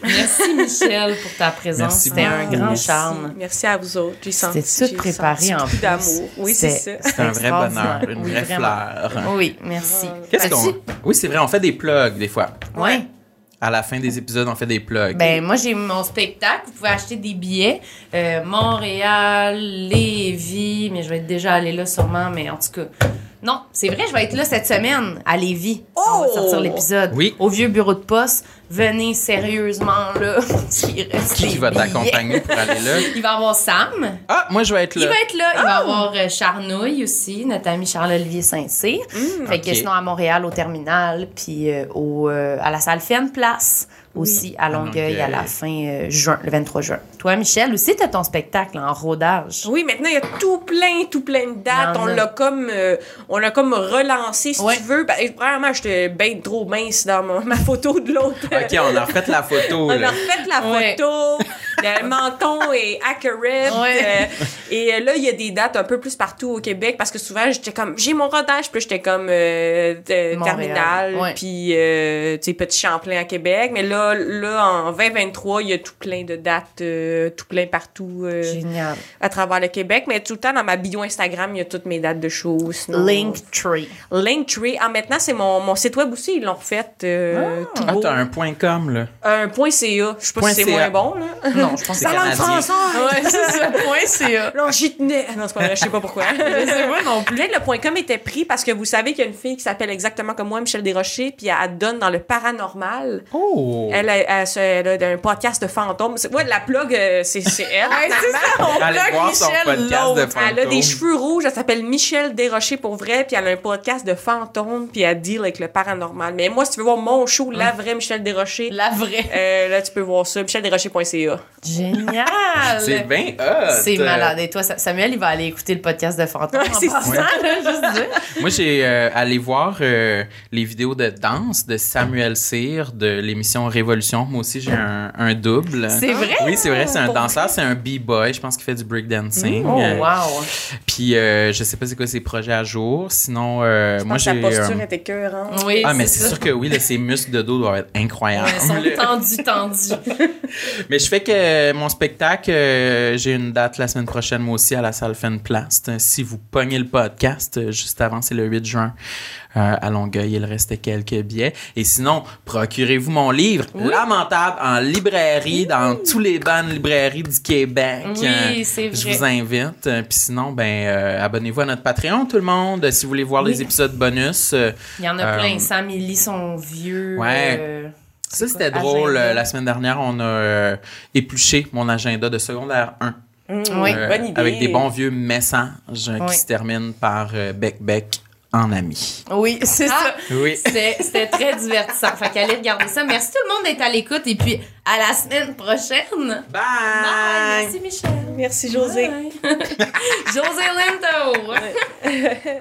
Merci Michel pour ta présence. C'était un grand Merci. charme. Merci à vous autres. J'ai senti. C'était tout préparé en plus? d'amour. Oui, c'est ça. C'est un vrai bonheur, une Oui, vraie vraiment. fleur. Oui, merci. Qu'est-ce qu'on. Oui, c'est vrai, on fait des plugs des fois. Ouais. À la fin des épisodes, on fait des plugs. Ben, moi, j'ai mon spectacle. Vous pouvez acheter des billets. Euh, Montréal, Lévis, mais je vais être déjà allée là sûrement, mais en tout cas. Non, c'est vrai, je vais être là cette semaine à Lévis. On va Oh! sortir l'épisode. Oui. Au vieux bureau de poste. Venez sérieusement là. [LAUGHS] Il reste qui des va billets. t'accompagner pour aller là? [LAUGHS] Il va y avoir Sam. Ah, moi, je vais être Il là. va être là. Il va y avoir euh, Charnouille aussi, notre ami Charles-Olivier Saint-Cyr. fait que sinon, à Montréal, au terminal, puis euh, au, euh, à la salle Fenne Place aussi, à Longueuil, à la fin euh, juin, le 23 juin. Toi, Michel, aussi, t'as ton spectacle en rodage. Oui, maintenant, il y a tout plein, tout plein de dates. On l'a comme, euh, on l'a comme relancé, si Ouais. tu veux. Ben, vraiment, j'étais bien trop mince dans mon- ma photo de l'autre. [LAUGHS] OK, on a refait la photo, [LAUGHS] On a refait la Ouais. photo, le menton est accurate. Ouais. euh, et euh, là, il y a des dates un peu plus partout au Québec parce que souvent, j'étais comme, j'ai mon rodage, puis j'étais comme euh, terminal, Ouais. puis euh, tu sais, Petit Champlain à Québec. Mais là, là, en 2023, il y a tout plein de dates, euh, tout plein partout euh, Génial. à travers le Québec. Mais tout le temps, dans ma bio Instagram, il y a toutes mes dates de shows. Linktree. Linktree. Ah, maintenant, c'est mon, mon site web aussi, ils l'ont refait. euh, Ah, beau. t'as un point .com, là. Un point .ca. Je sais pas Point si c'est moins bon, là. Non, je pense que C'est canadien. française. Ouais, c'est ça. [LAUGHS] Point CA. Non, j'y tenais. Ah Non, c'est pas vrai, je sais pas pourquoi. [LAUGHS] Je sais pas non plus. Le point .com était pris parce que vous savez qu'il y a une fille qui s'appelle exactement comme moi, Michel Desrochers, puis elle donne dans le paranormal. Oh! Elle a, elle, elle a un podcast de fantômes. C'est- Ouais, la plug, euh, c'est c'est elle. [LAUGHS] Ouais, c'est ça. On Allez voir Michel de fantômes. Elle a des cheveux rouges, elle s'appelle Michel Desrochers pour vrai, puis elle a un podcast de fantômes, puis elle deal avec le paranormal. Mais moi, si tu veux voir mon show, la vraie Michel Desrochers, La vraie. euh, là, tu peux voir ça, micheldesrochers.ca. Génial. [LAUGHS] C'est bien hot! C'est malade. Et toi, Sa- Samuel, il va aller écouter le podcast de Fantôme. Ouais, en c'est passant, ça. là, juste dire. [LAUGHS] Moi, j'ai euh, allé voir euh, les vidéos de danse de Samuel Cyr de l'émission Révolution. Moi aussi, j'ai un, un double. C'est vrai? Oui, c'est vrai. C'est un danseur. C'est un b-boy. Je pense qu'il fait du breakdancing. Oh, Euh, wow. Puis, euh, je sais pas c'est quoi ses projets à jour. Sinon, euh, Je moi, pense que j'ai... sa posture euh, était écœurante. Oui, ah, mais c'est sûr que oui, là, ses muscles de dos doivent être incroyables. Ouais, ils sont [LAUGHS] tendus, tendus. [LAUGHS] Mais je fais que mon spectacle, euh, j'ai une date la semaine prochaine, moi aussi, à la salle Fenplast. Si vous pognez le podcast, euh, juste avant, c'est le 8 juin à Longueuil. Il restait quelques billets. Et sinon, procurez-vous mon livre, Lamentable, en librairie, dans tous les bonnes librairies du Québec. Oui, Euh, c'est Je vrai. vous invite. Euh, Puis sinon, ben, euh, abonnez-vous à notre Patreon, tout le monde. Si vous voulez voir les Oui. épisodes bonus. euh, Il y en a Euh, plein. Sam, il lit son vieux. Ouais. euh, ça, c'était drôle. agenda? Euh, La semaine dernière, on a euh, épluché mon agenda de secondaire 1. Oui. Euh, bonne idée. Avec des bons vieux messages euh, Oui. qui se terminent par euh, bec bec en ami. Oui, c'est Ah! ça. Oui. C'était très divertissant. Fait qu'allez regarder ça. Merci tout le monde d'être à l'écoute. Et puis, à la semaine prochaine. Bye! Bye. Merci, Michel. Merci, José. Bye. [LAUGHS] José Lento. [LAUGHS]